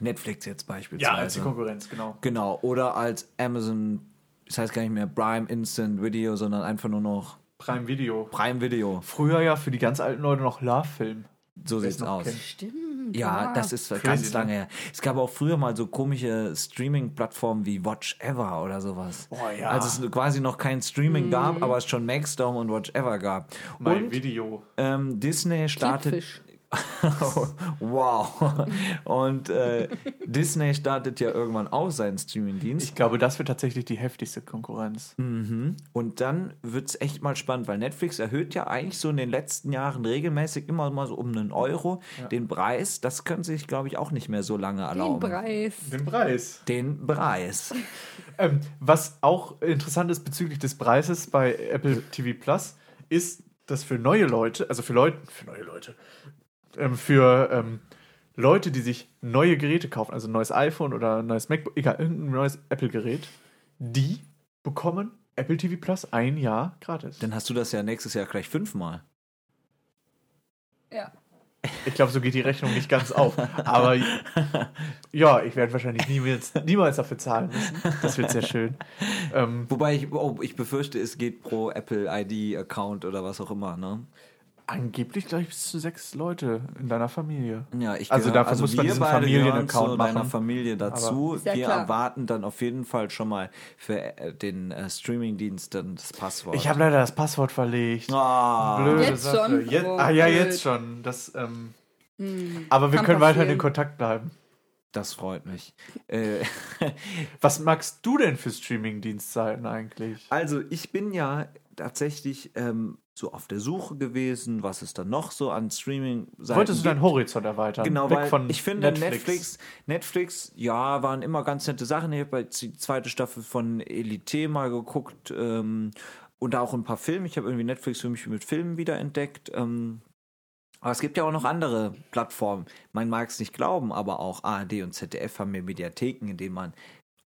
Netflix jetzt beispielsweise. Ja, als die Konkurrenz, genau. Genau, oder als Amazon, das heißt gar nicht mehr Prime Instant Video, sondern einfach nur noch Prime Video. Prime Video. Früher ja für die ganz alten Leute noch Love Film. So Wer sieht's es aus. kennt. Stimmt. Ja, das ist Crazy, ganz ne? lange her. Es gab auch früher mal so komische Streaming-Plattformen wie Watch Ever oder sowas. Boah, ja. Als es quasi noch kein Streaming gab, aber es schon Maxdome und Watch Ever gab. Mein und Video. ähm, Disney startet Klickfisch. <laughs> wow. Und äh, Disney startet ja irgendwann auch seinen Streamingdienst. Ich glaube, das wird tatsächlich die heftigste Konkurrenz. Mhm. Und dann wird es echt mal spannend, weil Netflix erhöht ja eigentlich so in den letzten Jahren regelmäßig immer mal so um einen Euro den Preis. Das können sie sich, glaube ich, auch nicht mehr so lange Den erlauben. Preis. Den Preis. Den Preis. <laughs> Ähm, was auch interessant ist bezüglich des Preises bei Apple TV Plus, ist, dass für neue Leute, also für Leute, für neue Leute, ähm, für ähm, Leute, die sich neue Geräte kaufen, also ein neues iPhone oder ein neues MacBook, egal, irgendein neues Apple-Gerät, die bekommen Apple TV Plus ein Jahr gratis. Dann hast du das ja nächstes Jahr gleich fünfmal. Ja. Ich glaube, so geht die Rechnung nicht ganz auf. <laughs> Aber ja, ich werde wahrscheinlich niemals, niemals dafür zahlen müssen. Das wird sehr schön. Ähm, Wobei ich, oh, ich befürchte, es geht pro Apple ID-Account oder was auch immer, ne? Angeblich gleich bis zu sechs Leute in deiner Familie. Ja, ich Also gehöre- dafür muss man diesen Familienaccount zu deiner machen. Familie dazu. Ja wir klar. erwarten dann auf jeden Fall schon mal für äh, den äh, Streamingdienst dann das Passwort. Ich habe leider das Passwort verlegt. Ah, Blöde Jetzt Sache. schon? Jetzt, Oh, ah ja, blöd. jetzt schon. Das, ähm, Hm. aber wir können weiterhin in Kontakt bleiben. das freut mich. Äh, <laughs> Was magst du denn für Streaming-Dienstzeiten eigentlich? also ich bin ja tatsächlich ähm, so auf der Suche gewesen, was es dann noch so an streaming Wolltest du deinen Horizont erweitern? Genau, Weg weil von ich finde Netflix. Netflix, ja, waren immer ganz nette Sachen. Ich habe jetzt die zweite Staffel von Elite mal geguckt ähm, und auch ein paar Filme. Ich habe irgendwie Netflix für mich mit Filmen wiederentdeckt. Ähm, aber es gibt ja auch noch andere Plattformen. Man mag es nicht glauben, aber auch ARD und ZDF haben ja Mediatheken, in denen man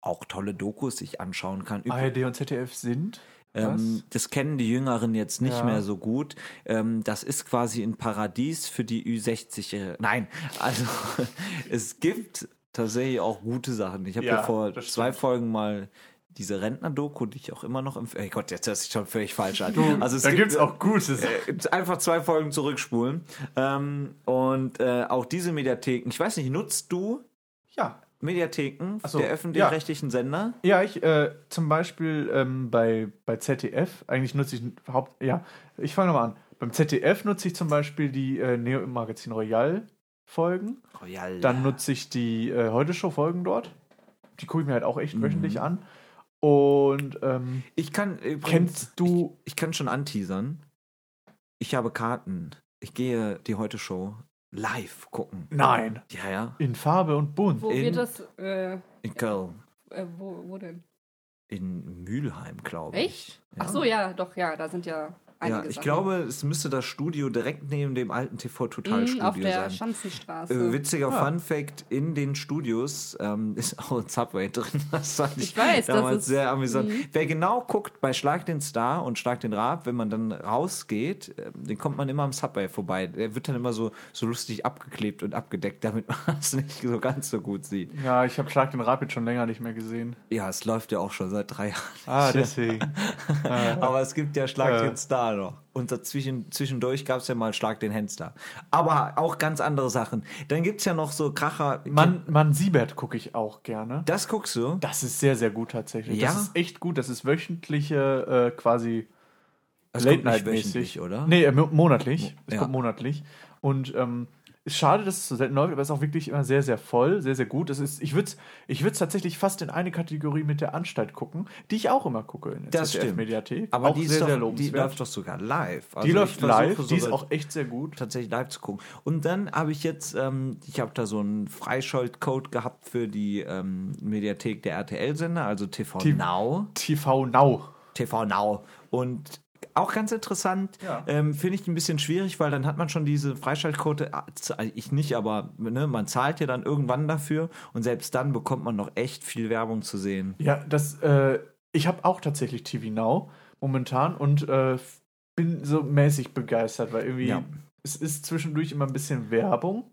auch tolle Dokus sich anschauen kann. ARD und ZDF sind? Ähm, das kennen die Jüngeren jetzt nicht Ja. mehr so gut. Ähm, das ist quasi ein Paradies für die Ü60. Nein, also <laughs> es gibt tatsächlich auch gute Sachen. Ich habe ja, Ja, vor zwei. Folgen mal diese Rentner-Doku, die ich auch immer noch empfehle. Ey Gott, jetzt hört sich schon völlig falsch an. Also es da gibt- gibt es auch Gutes. äh, einfach zwei Folgen zurückspulen. Ähm, und äh, auch diese Mediatheken, ich weiß nicht, nutzt du ja. Mediatheken so, der öffentlich-rechtlichen Sender? Ja, ich äh, zum Beispiel ähm, bei, bei ZDF, eigentlich nutze ich Haupt. Ja, ich fange nochmal an. Beim ZDF nutze ich zum Beispiel die äh, Neo Magazin Royal Folgen. Royal. Dann nutze ich die äh, Heute-Show-Folgen dort. Die gucke ich mir halt auch Mhm. echt wöchentlich an. Und ähm, ich kann übrigens, kennst du. Ich, ich kann schon anteasern. Ich habe Karten. Ich gehe die Heute-Show live gucken. Nein. Ja, ja. In Farbe und bunt. Wo In- wird das, äh, In Köln. äh, wo, wo denn? In Mülheim, glaube ich. Echt? Ach so, ja, doch, ja, da sind ja Ja, ich Sachen. glaube, es müsste das Studio direkt neben dem alten TV Total Mhm, Studio auf der sein. Schanzenstraße. Äh, witziger Ah. Fun Fact: In den Studios ähm, <laughs> ist auch ein Subway drin. Das fand ich, Ich weiß, das damals ist- sehr amüsant. Mhm. Wer genau guckt bei Schlag den Star und Schlag den Rab, wenn man dann rausgeht, äh, den kommt man immer am Subway vorbei. Der wird dann immer so, so lustig abgeklebt und abgedeckt, damit <laughs> man es nicht so ganz so gut sieht. Ja, ich habe Schlag den Rapid schon länger nicht mehr gesehen. Ja, es läuft ja auch schon seit drei Jahren. Ah, deswegen. <laughs> Aber es gibt ja Schlag Ja. den Star noch. Und dazwischen, zwischendurch gab es ja mal Schlag den Henstar. Aber auch ganz andere Sachen. Dann gibt es ja noch so Kracher. Mann, Mann Siebert gucke ich auch gerne. Das guckst du? Das ist sehr, sehr gut tatsächlich. Ja? Das ist echt gut. Das ist wöchentliche, äh, quasi Late-Night-mäßig. wöchentlich, oder? Nee, äh, mo- monatlich. Es Ja. kommt monatlich. Und ähm, ist schade, dass es so selten läuft, aber es ist auch wirklich immer sehr, sehr voll, sehr, sehr gut. Es ist, ich würde es ich würd's tatsächlich fast in eine Kategorie mit der Anstalt gucken, die ich auch immer gucke in der Das stimmt. ZDF-Mediathek. Aber auch die, sehr, ist sehr doch, die läuft doch sogar live. Also die läuft live, die ist auch echt sehr gut. tatsächlich live zu gucken. Und dann habe ich jetzt, ähm, ich habe da so einen Freischalt-Code gehabt für die ähm, Mediathek der RTL-Sender, also TV Die- Now. TV Now. TV Now. Und auch ganz interessant, Ja. ähm, finde ich ein bisschen schwierig, weil dann hat man schon diese Freischaltquote, ah, z- ich nicht, aber ne, man zahlt ja dann irgendwann dafür und selbst dann bekommt man noch echt viel Werbung zu sehen. Ja, das, äh, ich habe auch tatsächlich TV Now momentan und äh, bin so mäßig begeistert, weil irgendwie Ja. es ist zwischendurch immer ein bisschen Werbung.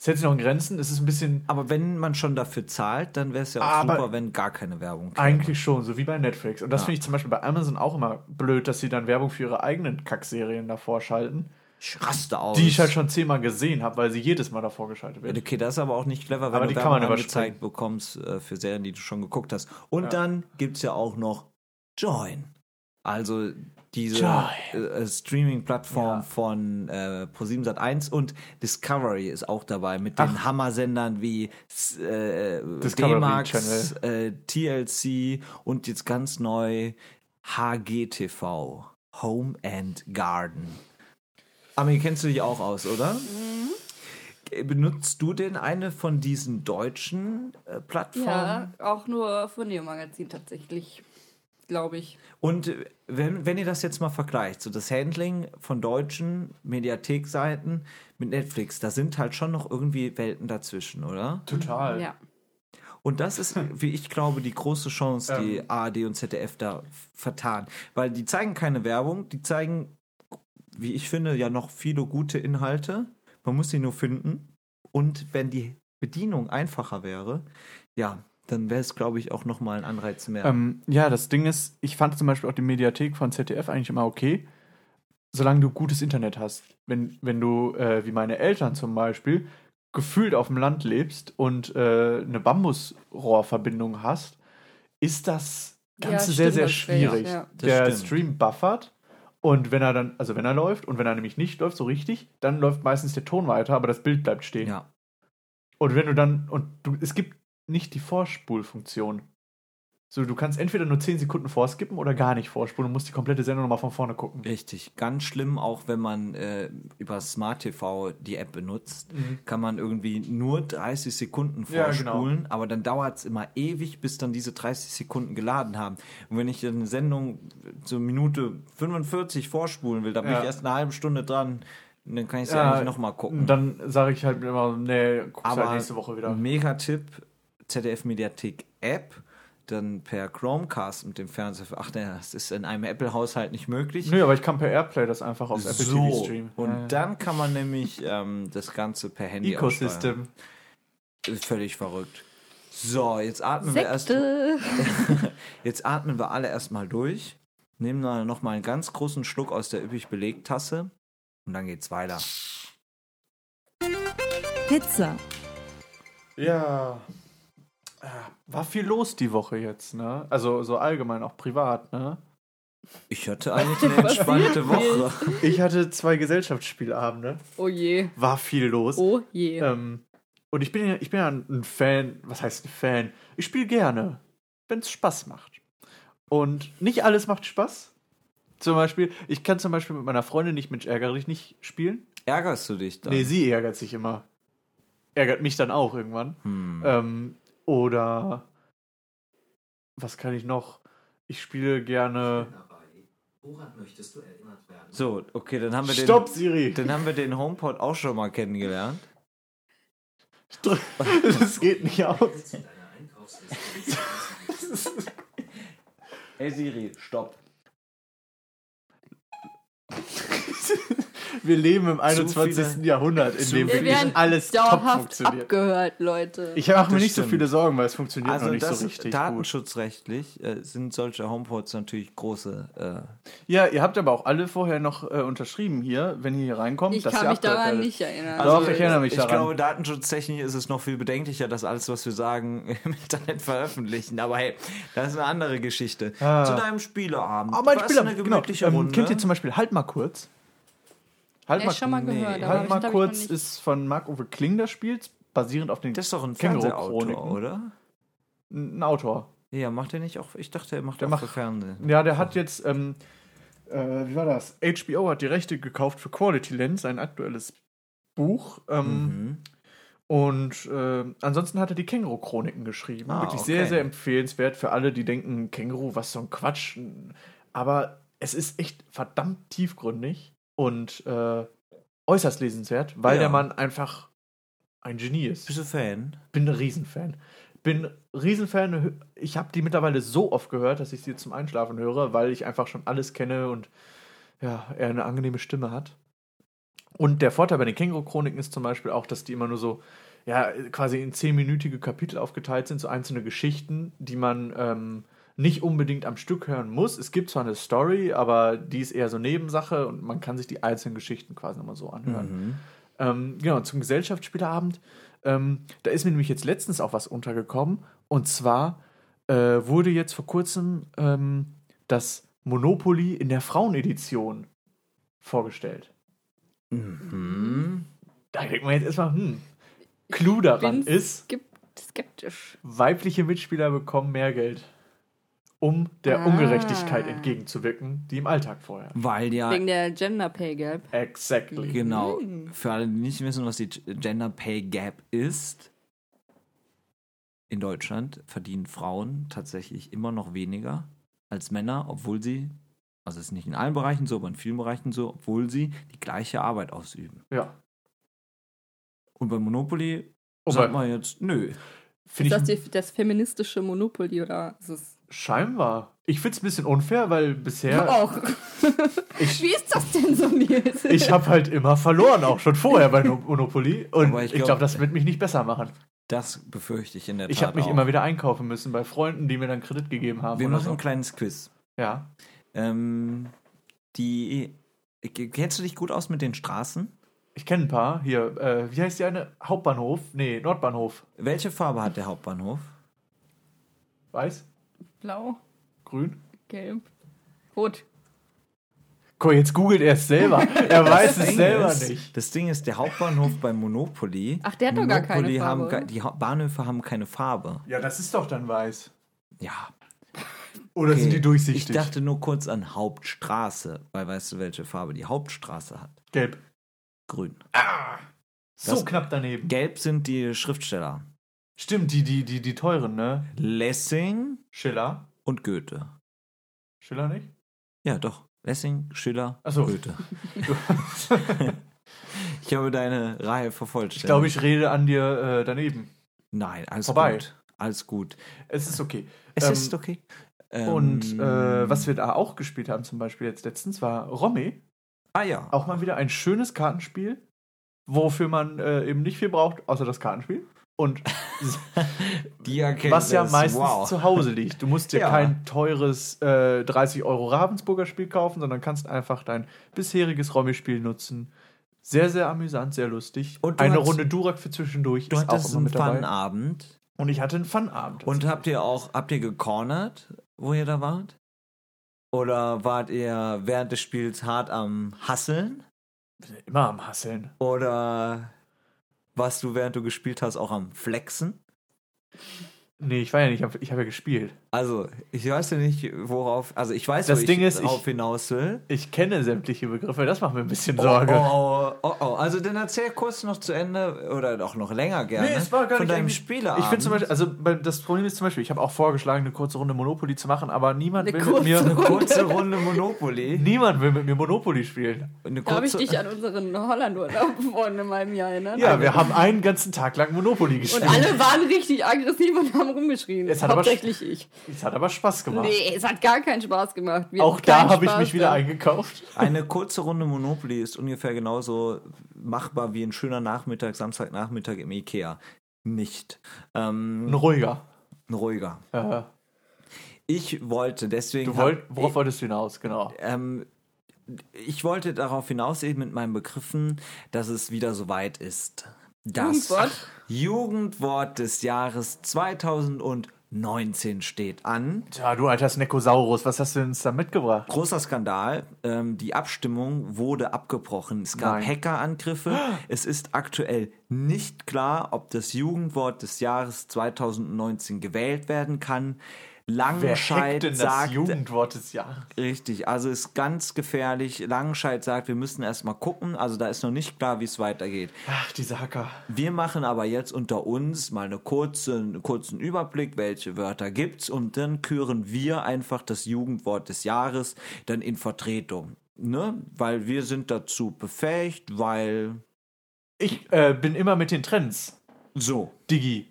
Es hält sich noch in Grenzen, es ist ein bisschen Aber wenn man schon dafür zahlt, dann wäre es ja auch super, wenn gar keine Werbung käme. eigentlich schon, so wie bei Netflix. Und das Ja. finde ich zum Beispiel bei Amazon auch immer blöd, dass sie dann Werbung für ihre eigenen Kackserien davor schalten, Ich raste aus. die ich halt schon zehnmal gesehen habe, weil sie jedes Mal davor geschaltet wird. Okay, das ist aber auch nicht clever, wenn Aber du die kann man angezeigt bekommst äh, für Serien, die du schon geguckt hast. Und Ja. dann gibt es ja auch noch Join. Also diese äh, Streaming-Plattform Ja. von äh, Pro7 Sat1 und Discovery ist auch dabei mit den Ach. Hammer-Sendern wie äh, Discovery D-Max, äh, TLC und jetzt ganz neu HGTV, Home and Garden. Ami, kennst du dich auch aus, oder? Äh, Benutzt du denn eine von diesen deutschen äh, Plattformen? ja, auch nur für Neo Magazin tatsächlich, glaube ich. Und äh, wenn, wenn ihr das jetzt mal vergleicht, so das Handling von deutschen Mediathekseiten mit Netflix, da sind halt schon noch irgendwie Welten dazwischen, oder? Total. Ja. Und das ist, wie ich glaube, die große Chance, die Ähm. ARD und ZDF da vertan. Weil die zeigen keine Werbung, die zeigen, wie ich finde, ja noch viele gute Inhalte. Man muss sie nur finden. Und wenn die Bedienung einfacher wäre, ja, dann wäre es, glaube ich, auch nochmal ein Anreiz mehr. Ähm, ja, das Ding ist, ich fand zum Beispiel auch die Mediathek von ZDF eigentlich immer okay, solange du gutes Internet hast. Wenn, wenn du, äh, wie meine Eltern zum Beispiel, gefühlt auf dem Land lebst und äh, eine Bambusrohrverbindung hast, ist das Ja, Ganze stimmt, sehr, sehr schwierig. ja. Der stimmt. Stream buffert und wenn er dann, also wenn er läuft und wenn er nämlich nicht läuft, so richtig, dann läuft meistens der Ton weiter, aber das Bild bleibt stehen. ja. Und wenn du dann, und du, es gibt nicht die Vorspulfunktion. So, du kannst entweder nur 10 Sekunden vorskippen oder gar nicht vorspulen und musst die komplette Sendung nochmal von vorne gucken. Richtig. Ganz schlimm, auch wenn man äh, über Smart TV die App benutzt, kann man irgendwie nur 30 Sekunden Ja, vorspulen, aber dann dauert es immer ewig, bis dann diese 30 Sekunden geladen haben. Und wenn ich eine Sendung zur Minute 45 vorspulen will, dann bin Ja. ich erst eine halbe Stunde dran. Und dann kann ich sie Ja, eigentlich nochmal gucken. Dann sage ich halt immer, nee, guck's aber halt nächste Woche wieder. Mega-Tipp, ZDF Mediathek App, dann per Chromecast mit dem Fernseher. Ach ne, das ist in einem Apple-Haushalt nicht möglich. Nö, aber ich kann per Airplay das einfach auf Apple so. TV streamen. Und Ja, ja. dann kann man nämlich ähm, das Ganze per Handy Ecosystem. Ist Völlig verrückt. So, jetzt atmen wir erst. Sekte. <laughs> Jetzt atmen wir alle erstmal durch. Nehmen wir noch mal einen ganz großen Schluck aus der üppig Belegtasse und dann geht's weiter. Pizza. Ja. Äh, War viel los die Woche jetzt, ne? Also so allgemein, auch privat, ne? Ich hatte eigentlich <laughs> eine entspannte Woche. Ich hatte zwei Gesellschaftsspielabende. Oh je. War viel los. Oh je. Ähm, und ich bin ja, ich bin ja ein Fan, was heißt ein Fan? Ich spiele gerne, wenn es Spaß macht. Und nicht alles macht Spaß. Zum Beispiel, ich kann zum Beispiel mit meiner Freundin nicht Mensch ärgere dich nicht spielen. Ärgerst du dich dann? Nee, sie ärgert sich immer. Ärgert mich dann auch irgendwann. Hm. Ähm, oder was kann ich noch? Ich spiele gerne. Woran möchtest du erinnert werden? So, okay, dann haben wir Stopp, den. Siri! Dann haben wir den HomePod auch schon mal kennengelernt. <laughs> Das geht nicht aus. Hey Siri, stopp. <laughs> Wir leben im 21. viele- Jahrhundert, in dem Wir viele- werden alles top dauerhaft funktioniert. abgehört, Leute. Ich mache mir nicht so stimmt. viele Sorgen, weil es funktioniert Also noch nicht das so richtig datenschutzrechtlich äh, sind solche HomePods natürlich große. Äh, Ja, ihr habt aber auch alle vorher noch äh, unterschrieben hier, wenn ihr hier reinkommt. ich dass kann ihr mich daran werdet. nicht erinnern. Doch, ich erinnere mich ich daran. glaube, datenschutztechnisch ist es noch viel bedenklicher, dass alles, was wir sagen, <laughs> im Internet veröffentlichen. Aber hey, das ist eine andere Geschichte. Ah. Zu deinem Spieleabend. Oh, mein Was, Spieler, eine genau. gemütliche Ähm, Runde. kennt ihr zum Beispiel Halt mal kurz? Halt mal, schon mal nee. gehört. aber halt mal kurz ist von Marc-Uwe Kling das Spiel, basierend auf den das ist doch ein. Fernsehautor, oder? ein Autor. Ja, macht er nicht auch? Ich dachte, er macht Der auch macht- für Fernsehen. Ja, der hat jetzt, ähm, äh, wie war das? HBO hat die Rechte gekauft für Quality Lens, ein aktuelles Buch. Ähm, Mhm. Und äh, ansonsten hat er die Känguru-Chroniken geschrieben. Ah, Wirklich okay. sehr, sehr empfehlenswert für alle, die denken, Känguru, was so ein Quatsch. Aber es ist echt verdammt tiefgründig und äh, äußerst lesenswert, weil Ja. der Mann einfach ein Genie ist. Bist du Fan? Bin ein Riesenfan. Bin Riesenfan. Ich habe die mittlerweile so oft gehört, dass ich sie zum Einschlafen höre, weil ich einfach schon alles kenne und ja, er eine angenehme Stimme hat. Und der Vorteil bei den Känguru-Chroniken ist zum Beispiel auch, dass die immer nur so, ja, quasi in zehnminütige Kapitel aufgeteilt sind, so einzelne Geschichten, die man ähm, nicht unbedingt am Stück hören muss. Es gibt zwar eine Story, aber die ist eher so Nebensache und man kann sich die einzelnen Geschichten quasi nochmal so anhören. Mhm. Ähm, genau, zum Gesellschaftsspieleabend. Ähm, da ist mir nämlich jetzt letztens auch was untergekommen. Und zwar äh, wurde jetzt vor kurzem ähm, das Monopoly in der Frauenedition vorgestellt. Mhm. Da denkt man jetzt erstmal, hm, Clou daran Bin ist, skep- skeptisch. weibliche Mitspieler bekommen mehr Geld, um der Ah. Ungerechtigkeit entgegenzuwirken, die im Alltag vorher. Weil ja, Wegen der Gender Pay Gap. Exactly. genau, für alle, die nicht wissen, was die Gender Pay Gap ist, in Deutschland verdienen Frauen tatsächlich immer noch weniger als Männer, obwohl sie, also es ist nicht in allen Bereichen so, aber in vielen Bereichen so, obwohl sie die gleiche Arbeit ausüben. Ja. Und bei Monopoly Und sagt man jetzt, nö. Ist das die, das feministische Monopoly oder ist es scheinbar. Ich finde es ein bisschen unfair, weil bisher. auch? <laughs> Ich, Wie ist das denn so, Nils? ich habe halt immer verloren, auch schon vorher bei No- Monopoly. Und Aber ich ich glaub- glaube, das wird mich nicht besser machen. Das befürchte ich in der Tat. Ich habe mich auch. immer wieder einkaufen müssen bei Freunden, die mir dann Kredit gegeben haben. Wir oder machen so. ein kleines Quiz. Ja. Ähm, die. Kennst du dich gut aus mit den Straßen? Ich kenne ein paar. Hier, äh, wie heißt die eine? Hauptbahnhof? Nee, Nordbahnhof. Welche Farbe hat der Hauptbahnhof? Weiß? Blau, Grün? gelb, rot. Guck, jetzt googelt er es selber. Er weiß es Ding selber ist, nicht. Das Ding ist, der Hauptbahnhof bei Monopoly. Ach, der hat doch gar keine Monopoly Farbe. Haben, die Ha- Bahnhöfe haben keine Farbe. Ja, das ist doch dann weiß. Ja. Oder sind okay. die durchsichtig? Ich dachte nur kurz an Hauptstraße, weil weißt du, welche Farbe die Hauptstraße hat? Gelb. Grün. So Das- knapp daneben. Gelb sind die Schriftsteller. Stimmt, die, die, die, die teuren, ne? Lessing Schiller. und Goethe. Schiller nicht? Ja, doch. Lessing, Schiller, Ach so. Goethe. <laughs> ich habe deine Reihe vervollständigt. Ich glaube, ich rede an dir äh, daneben. Nein, alles Vorbei. gut. Alles gut. Es ist okay. Es Ähm, ist okay. Und Ähm, äh, was wir da auch gespielt haben, zum Beispiel jetzt letztens, war Romme. Ah ja. Auch mal wieder ein schönes Kartenspiel, wofür man äh, eben nicht viel braucht, außer das Kartenspiel. Und <laughs> was ja meistens wow. zu Hause liegt. Du musst dir Ja. kein teures äh, 30 Euro Ravensburger Spiel kaufen, sondern kannst einfach dein bisheriges Rommi-Spiel nutzen. Sehr, sehr amüsant, sehr lustig. Und Eine hattest- Runde Durak für zwischendurch Du ist auch hattest immer einen. Fun-Abend. Und ich hatte einen Fun-Abend. Und habt ihr auch, habt ihr gecornert, wo ihr da wart? Oder wart ihr während des Spiels hart am Hasseln? immer am Hasseln. Oder warst du, während du gespielt hast, auch am Flexen? Nee, ich war ja nicht, ich habe ja gespielt. Also, ich weiß ja nicht, worauf. Also, ich weiß, Das wo Ding ich ist, ich- hinaus will. Ich kenne sämtliche Begriffe, das macht mir ein bisschen Sorge. Oh, oh, oh. Also, dann erzähl kurz noch zu Ende oder auch noch länger gerne Nee, es war gar von nicht deinem Spieleabend. Ich finde zum Beispiel, also das Problem ist zum Beispiel, ich habe auch vorgeschlagen, eine kurze Runde Monopoly zu machen, aber niemand Eine will mit mir eine kurze Runde Monopoly. niemand will mit mir Monopoly spielen. Eine Da habe ich dich an unseren Holland-Urlaub von in meinem Jahr erinnert. Ja, wir haben einen ganzen Tag lang Monopoly Und gespielt. alle waren richtig aggressiv und haben rumgeschrien. Es hat aber Hauptsächlich ich. Es hat aber Spaß gemacht. Nee, es hat gar keinen Spaß gemacht. Wir Auch da habe ich mich wieder da. eingekauft. Eine kurze Runde Monopoly ist ungefähr genauso machbar wie ein schöner Nachmittag, Samstagnachmittag im Ikea. Nicht. Ein Ähm, ruhiger. ein ruhiger. Äh, Ich wollte deswegen. du wollt, worauf wolltest du hinaus? Genau. ähm, ich wollte darauf hinaus eben mit meinen Begriffen, dass es wieder soweit ist. Das Jugendwort? Jugendwort des Jahres 2019 steht an. Tja, du alter Snekosaurus, was hast du uns da mitgebracht? Großer Skandal. Ähm, die Abstimmung wurde abgebrochen. Es gab Nein. Hackerangriffe. <gasps> Es ist aktuell nicht klar, ob das Jugendwort des Jahres 2019 gewählt werden kann. Wer hackt Langscheid denn das sagt, Jugendwort des Jahres? richtig, also ist ganz gefährlich. Langscheid sagt, wir müssen erstmal gucken. Also da ist noch nicht klar, wie es weitergeht. Ach, diese Hacker. Wir machen aber jetzt unter uns mal eine kurze, einen kurzen Überblick, welche Wörter gibt's und dann küren wir einfach das Jugendwort des Jahres dann in Vertretung. Ne? Weil wir sind dazu befähigt, weil Ich äh, bin immer mit den Trends. so, Digi.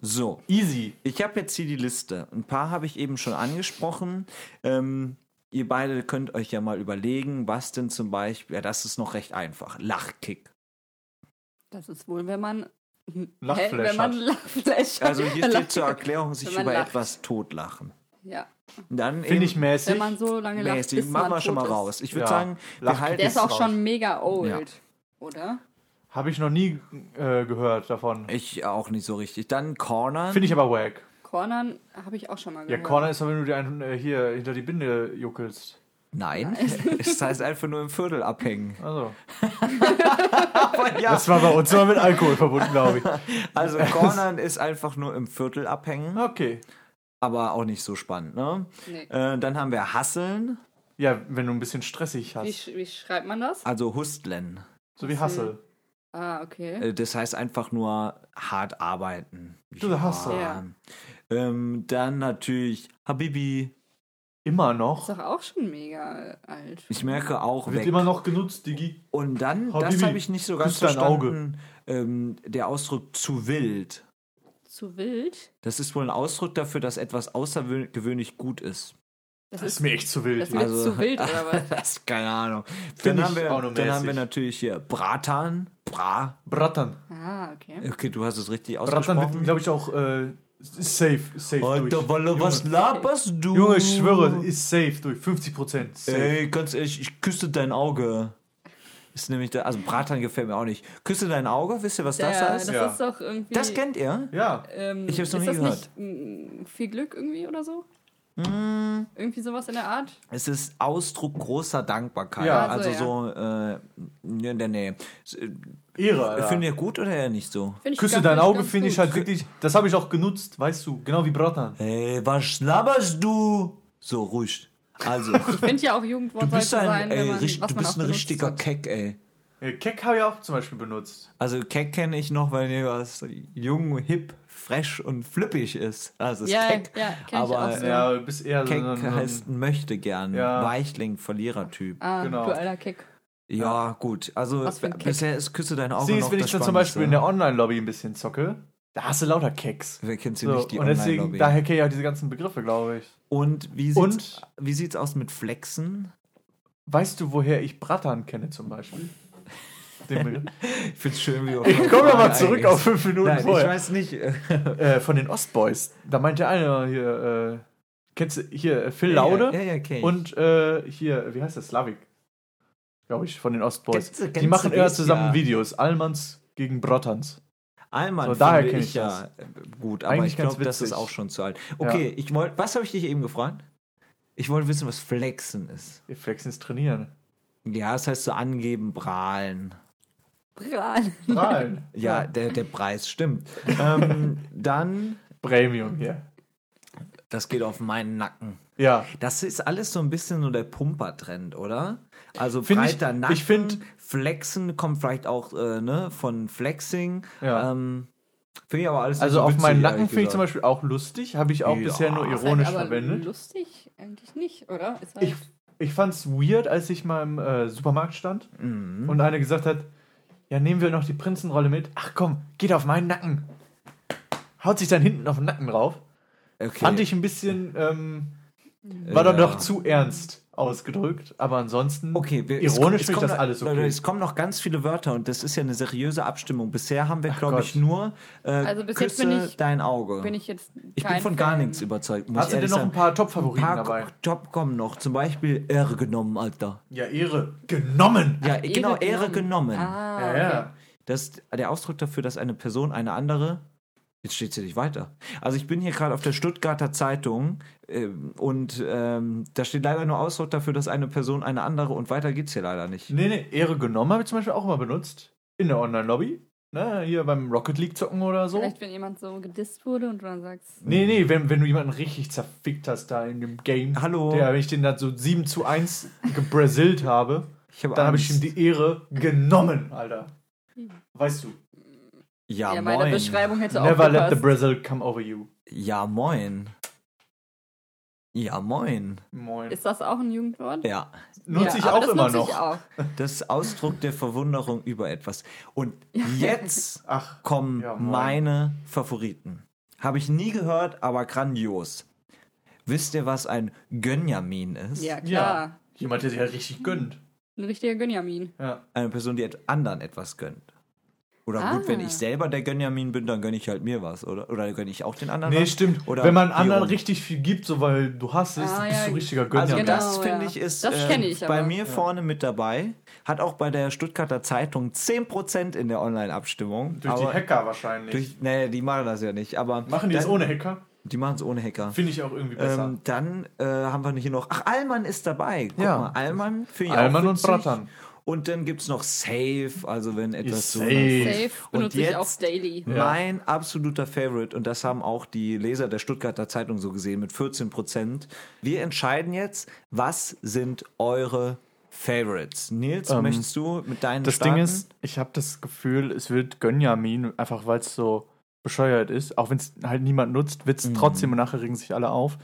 So. Easy. Ich habe jetzt hier die Liste. Ein paar habe ich eben schon angesprochen. Ähm, ihr beide könnt euch ja mal überlegen, was denn zum Beispiel, ja, das ist noch recht einfach. Lachkick. Das ist wohl, wenn man. Lachflash Hä? Wenn man hat. Lachflash Also hier steht zur Erklärung, sich über lacht. etwas totlachen. Ja. Dann Finde ich mäßig. Wenn man so lange lacht, mäßig. bis Machen man wir schon mal ist. raus. Ich würde Ja. sagen, wir Lachkick halten Der ist Ist auch raus. schon mega old. Ja. Oder? Habe ich noch nie äh, gehört davon. ich auch nicht so richtig. Dann Corner. Finde ich aber wack. Cornern habe ich auch schon mal Ja, gehört. Corner ist doch, wenn du dir einen äh, hier hinter die Binde juckelst. Nein, <laughs> es heißt einfach nur im Viertel abhängen. Also. Ja, Das war bei uns immer mit Alkohol verbunden, glaube ich. also Cornern ist einfach nur im Viertel abhängen, Okay. aber auch nicht so spannend. Ne? Nee. Äh, dann haben wir Hasseln, Ja, wenn du ein bisschen stressig Wie, hast. sch- wie schreibt man das? also Hustlen. So wie Hassel. Ah, okay. Äh, Das heißt einfach nur hart arbeiten. Du Hassel. Ja. Ähm, dann natürlich Habibi. Immer Ist noch. doch auch schon mega alt. Ich merke auch Wird weg. immer noch genutzt, Digi. Und dann, das Habibi, habe ich nicht so ganz verstanden, ähm, der Ausdruck zu wild. Zu wild? Das ist wohl ein Ausdruck dafür, dass etwas außergewöhnlich gut ist. Das, Das ist mir echt zu wild. das hier. wird Also- zu wild, oder <laughs> was? Das keine Ahnung. Dann, haben wir, dann haben wir natürlich hier Bratan. Bra. Brattern. Ah, okay. Okay, du hast es richtig Brattern wird, ausgesprochen. glaube ich, auch äh, ist safe. Ist safe Alter, durch. Walle, was laberst du? Junge, ich schwöre, ist safe durch. 50 Prozent. Ey, ganz ehrlich, ich küsse dein Auge. Ist nämlich der, also Bratan gefällt mir auch nicht. Küsse dein Auge, wisst ihr, was das Ja, heißt? das Ja. ist doch irgendwie. Das kennt ihr? Ja. ähm, Ich hab's noch ist nie das gehört. Nicht, mm, viel Glück irgendwie oder so? Mm. Irgendwie sowas in der Art? Es ist Ausdruck großer Dankbarkeit. Ja. also Also, so, äh, in der Nähe. Ehre. Alter. Findet ihr gut oder eher nicht so? Find ich Küsse dein Auge finde ich halt wirklich. Das habe ich auch genutzt, weißt du. Genau wie Brattern. Hey, was laberst du? So, ruhig. Also, <laughs> Ich finde ja auch Jugendwort du bist ein, sein, ey, man, richt- was du bist ein richtiger hat. Keck, ey. Äh, Keck habe ich auch zum Beispiel benutzt. Also Keck kenne ich noch, weil ihr was jung, hip, fresh und flippig ist. Also ist Ja, Keck. ja, aber auch so. Ja, du bist eher Keck so ein, heißt möchte gern, Ja. Weichling, Verlierertyp. Ah, genau. du alter Kick. Ja, gut. Also Keck. bisher ist Küsse dein Auge Sie ist, noch wenn das ich dann zum. Beispiel in der Online-Lobby ein bisschen zocke, da hast du lauter Keks. Wer kennt sie So, nicht, die und deswegen, daher kenne ich auch diese ganzen Begriffe, glaube ich. Und wie Und- sieht's, wie sieht's aus mit Flexen? Weißt du, woher ich Brattern kenne zum Beispiel? Ich finde es schön, wie <laughs> wir Ich komme nochmal zurück auf fünf Minuten Nein, ich vorher. weiß nicht. äh, <laughs> Äh, von den Ostboys. Da meinte einer hier, äh, kennst du hier äh, Phil Laude? Ja, ja, kenn ich. Und äh, hier, wie heißt das? Slavik. Glaube ich, von den Ostboys. Kennst du- Die kennst machen das? zusammen Ja. Videos. Allmanns gegen Brottans. Allmann, So, daher finde kenn ich ich ja das. äh, gut, aber Eigentlich ich glaube, das ist auch schon zu alt. Okay, ich wollte, was habe ich dich eben gefragt? Ich wollte wissen, was Flexen ist. Flexen ist trainieren. Ja, das heißt so angeben, prahlen. Prahlen. Nein. <laughs> Ja, Der, der Preis stimmt. <laughs> ähm, dann, Premium hier. das geht auf meinen Nacken. Ja. Das ist alles so ein bisschen so der Pumper-Trend, oder? Also Find ich- breiter Nacken, ich find- Flexen kommt vielleicht auch äh, ne, von Flexing. Ja. Ähm, finde ich aber alles Also so auf witzig, meinen Nacken finde ich zum. Beispiel auch lustig. Habe ich auch Ja. bisher nur Ist ironisch halt aber verwendet. lustig eigentlich nicht, oder? Ist halt Ich, ich fand es weird, als ich mal im äh, Supermarkt stand Mhm. und einer gesagt hat, ja, nehmen wir noch die Prinzenrolle mit. Ach komm, geht auf meinen Nacken. Haut sich dann hinten auf den Nacken drauf. Okay. Fand ich ein bisschen, ähm, war Ja. dann doch zu ernst ausgedrückt. Aber ansonsten, Okay, wir, ironisch finde ich das noch- alles okay. Es kommen noch ganz viele Wörter und das ist ja eine seriöse Abstimmung. Bisher haben wir, glaube ich, nur äh, Also bis jetzt Küsse bin ich- dein Auge. bin ich jetzt Ich bin von gar Fan. nichts überzeugt. Muss Hast du denn noch ein paar Top-Favoriten Ein dabei? paar Job kommen noch. Zum Beispiel Ehre genommen, Alter. Ja, Ehre. Genommen. Ja, Ehre genau, Ehre genommen. genommen. Ah, Ja, okay. ja. Das ist der Ausdruck dafür, dass eine Person eine andere. Jetzt steht sie nicht weiter. Also ich bin hier gerade auf der Stuttgarter Zeitung ähm, und ähm, da steht leider nur Ausdruck dafür, dass eine Person eine andere und weiter geht's hier leider nicht. Nee, nee, Ehre genommen habe ich zum Beispiel auch immer benutzt. In der Online-Lobby. Ne, hier beim Rocket League zocken oder so. Vielleicht, wenn jemand so gedisst wurde und du dann sagst, Nee, nee, wenn, wenn du jemanden richtig zerfickt hast da in dem Game. Hallo. Der, wenn ich den dann so 7 zu 1 gebrasilt habe, Ich habe dann habe ich ihm die Ehre genommen, Alter. Weißt du. Ja, ja, meine moin. Beschreibung hätte Never auch let the. Brazil come over you. Ja, moin. Ja, moin. Moin. Ist das auch ein Jugendwort? Ja. Nutze Ja, ich auch das immer noch. Ich auch. Das ist Ausdruck der Verwunderung über etwas. Und jetzt <laughs> Ach, kommen Ja, meine Favoriten. Habe ich nie gehört, aber grandios. Wisst ihr, was ein Gönjamin ist? Ja, klar. ja. Jemand, der sich halt richtig gönnt. Ein richtiger Gönjamin. Ja. Eine Person, die anderen etwas gönnt. Oder Ah. gut, wenn ich selber der Gönjamin bin, dann gönne ich halt mir was, oder? Oder gönne ich auch den anderen Nee, was? stimmt. Oder Wenn man anderen rum? richtig viel gibt, so weil du hast es, Ah, bist ja. du richtiger Gönner. Also Genau, das finde ja. ich ist Das äh, ich bei mir vorne mit dabei. Hat auch bei der Stuttgarter Zeitung 10% in der Online-Abstimmung. Durch Aber die Hacker wahrscheinlich. Durch, nee, die machen das ja nicht. Aber Machen die das ohne Hacker? Die machen es ohne Hacker. Finde ich auch irgendwie besser. Ähm, dann äh, haben wir hier noch. Ach, Allmann ist dabei. Guck Ja. mal, Allmann finde ich Allmann auch und. Brattern. Und dann gibt es noch Safe, also wenn etwas so. Safe. Safe Und benutze ich jetzt- auch daily. Ja. Mein absoluter Favorite, und das haben auch die Leser der Stuttgarter Zeitung so gesehen mit 14 Prozent. Wir entscheiden jetzt, was sind eure Favorites? Nils, Ähm, möchtest du mit deinen Das starten? Ding ist, ich habe das Gefühl, es wird Gönjamin, einfach weil es so bescheuert ist. Auch wenn es halt niemand nutzt, wird es Mhm. trotzdem und nachher regen sich alle auf.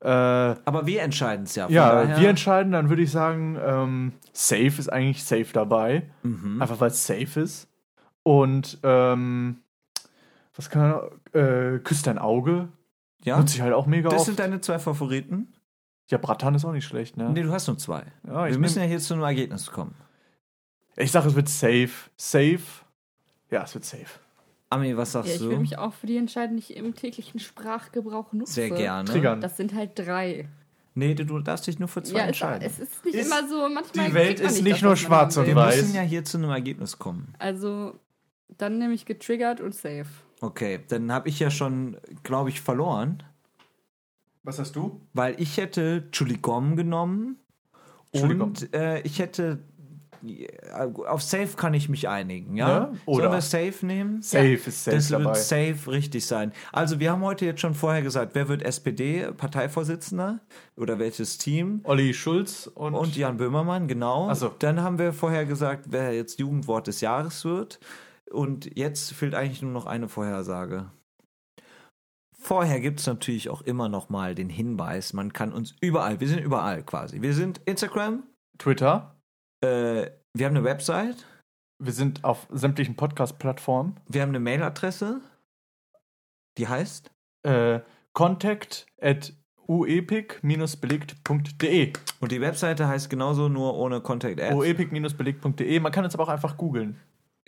Äh, Aber wir entscheiden es ja. ja, daher- wir entscheiden, dann würde ich sagen, ähm, Safe ist eigentlich safe dabei. Mhm. Einfach weil es safe ist. Und ähm, was kann äh, Küsst dein Auge. ja? Nutze ich halt auch mega Das oft. sind deine zwei Favoriten? ja, Bratan ist auch nicht schlecht, ne? Nee, du hast nur zwei. ja, wir müssen ja hier zu einem Ergebnis kommen. ich sage, es wird safe. Safe. Ja, es wird safe. Ami, was Ja, sagst ich du? will mich auch für die entscheiden, die ich im täglichen Sprachgebrauch nutze. Sehr gerne. Triggern. Das sind halt drei. Nee, du, du darfst dich nur für zwei Ja, es, entscheiden. es ist nicht Ist- immer so, manchmal. die Welt man ist nicht nicht das, nur schwarz und wir weiß. müssen ja hier zu einem Ergebnis kommen. Also, dann nehme ich getriggert und safe. Okay, dann habe ich ja schon, glaube ich, verloren, Was hast du? weil ich hätte Chuligom genommen und äh, ich hätte auf Safe kann ich mich einigen, ja? Ne? Oder- Sollen wir Safe nehmen? Safe ist safe Das dabei. wird safe richtig sein. Also wir haben heute jetzt schon vorher gesagt, wer wird SPD-Parteivorsitzender oder welches Team? Olli Schulz und, Und Jan Böhmermann, genau. So. Dann haben wir vorher gesagt, wer jetzt Jugendwort des Jahres wird. Und jetzt fehlt eigentlich nur noch eine Vorhersage. Vorher gibt es natürlich auch immer noch mal den Hinweis, man kann uns überall, wir sind überall quasi. Wir sind Instagram, Twitter. Äh, wir haben eine Website, Wir sind auf sämtlichen Podcast-Plattformen. wir haben eine Mailadresse, die heißt Äh, contact at oepic-belegt.de. Und die Webseite heißt genauso, nur ohne Contact Ads. oepic-belegt.de. Man kann uns aber auch einfach googeln.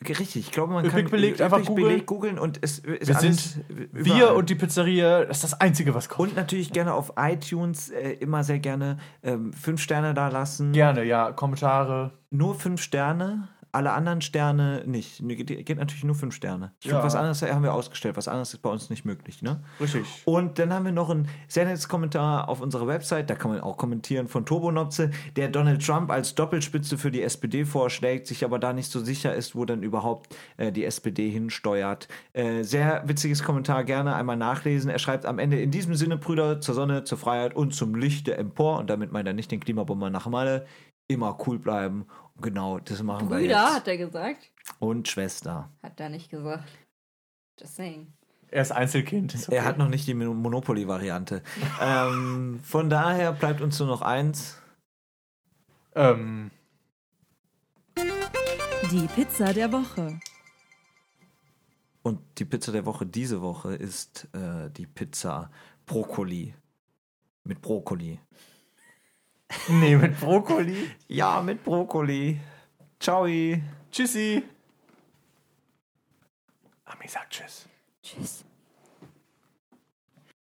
Richtig, ich glaube, man kann belegt, einfach googeln. belegt googeln und es ist Wir alles sind überall. wir und die Pizzeria, das ist das Einzige, was kommt. Und natürlich gerne auf iTunes äh, immer sehr gerne ähm, fünf Sterne da lassen. Gerne, ja, Kommentare. Nur fünf Sterne, alle anderen Sterne nicht. Geht, geht natürlich nur fünf Sterne. Ja. finde, was anderes haben wir ausgestellt. Was anderes ist bei uns nicht möglich, ne? Richtig. Und dann haben wir noch ein sehr nettes Kommentar auf unserer Website, da kann man auch kommentieren von Turbonopze, der Donald Trump als Doppelspitze für die SPD vorschlägt, sich aber da nicht so sicher ist, wo dann überhaupt äh, die SPD hinsteuert. Äh, sehr witziges Kommentar, gerne einmal nachlesen. Er schreibt am Ende, in diesem Sinne, Brüder, zur Sonne, zur Freiheit und zum Lichte empor, und damit meint er nicht den Klimabomber nach Malle, immer cool bleiben. Genau, das machen wir Brüder, jetzt. hat er gesagt. Und Schwester. Hat er nicht gesagt. Just saying. Er ist Einzelkind. Ist okay. Er hat noch nicht die Mon- Monopoly-Variante. <laughs> ähm, von daher bleibt uns nur noch eins. Ähm, Die Pizza der Woche. Und die Pizza der Woche diese Woche ist äh, die Pizza Brokkoli. Mit Brokkoli. <laughs> nee, mit Brokkoli. Ja, mit Brokkoli. Ciao. Tschüssi. Ami sagt Tschüss. Tschüss.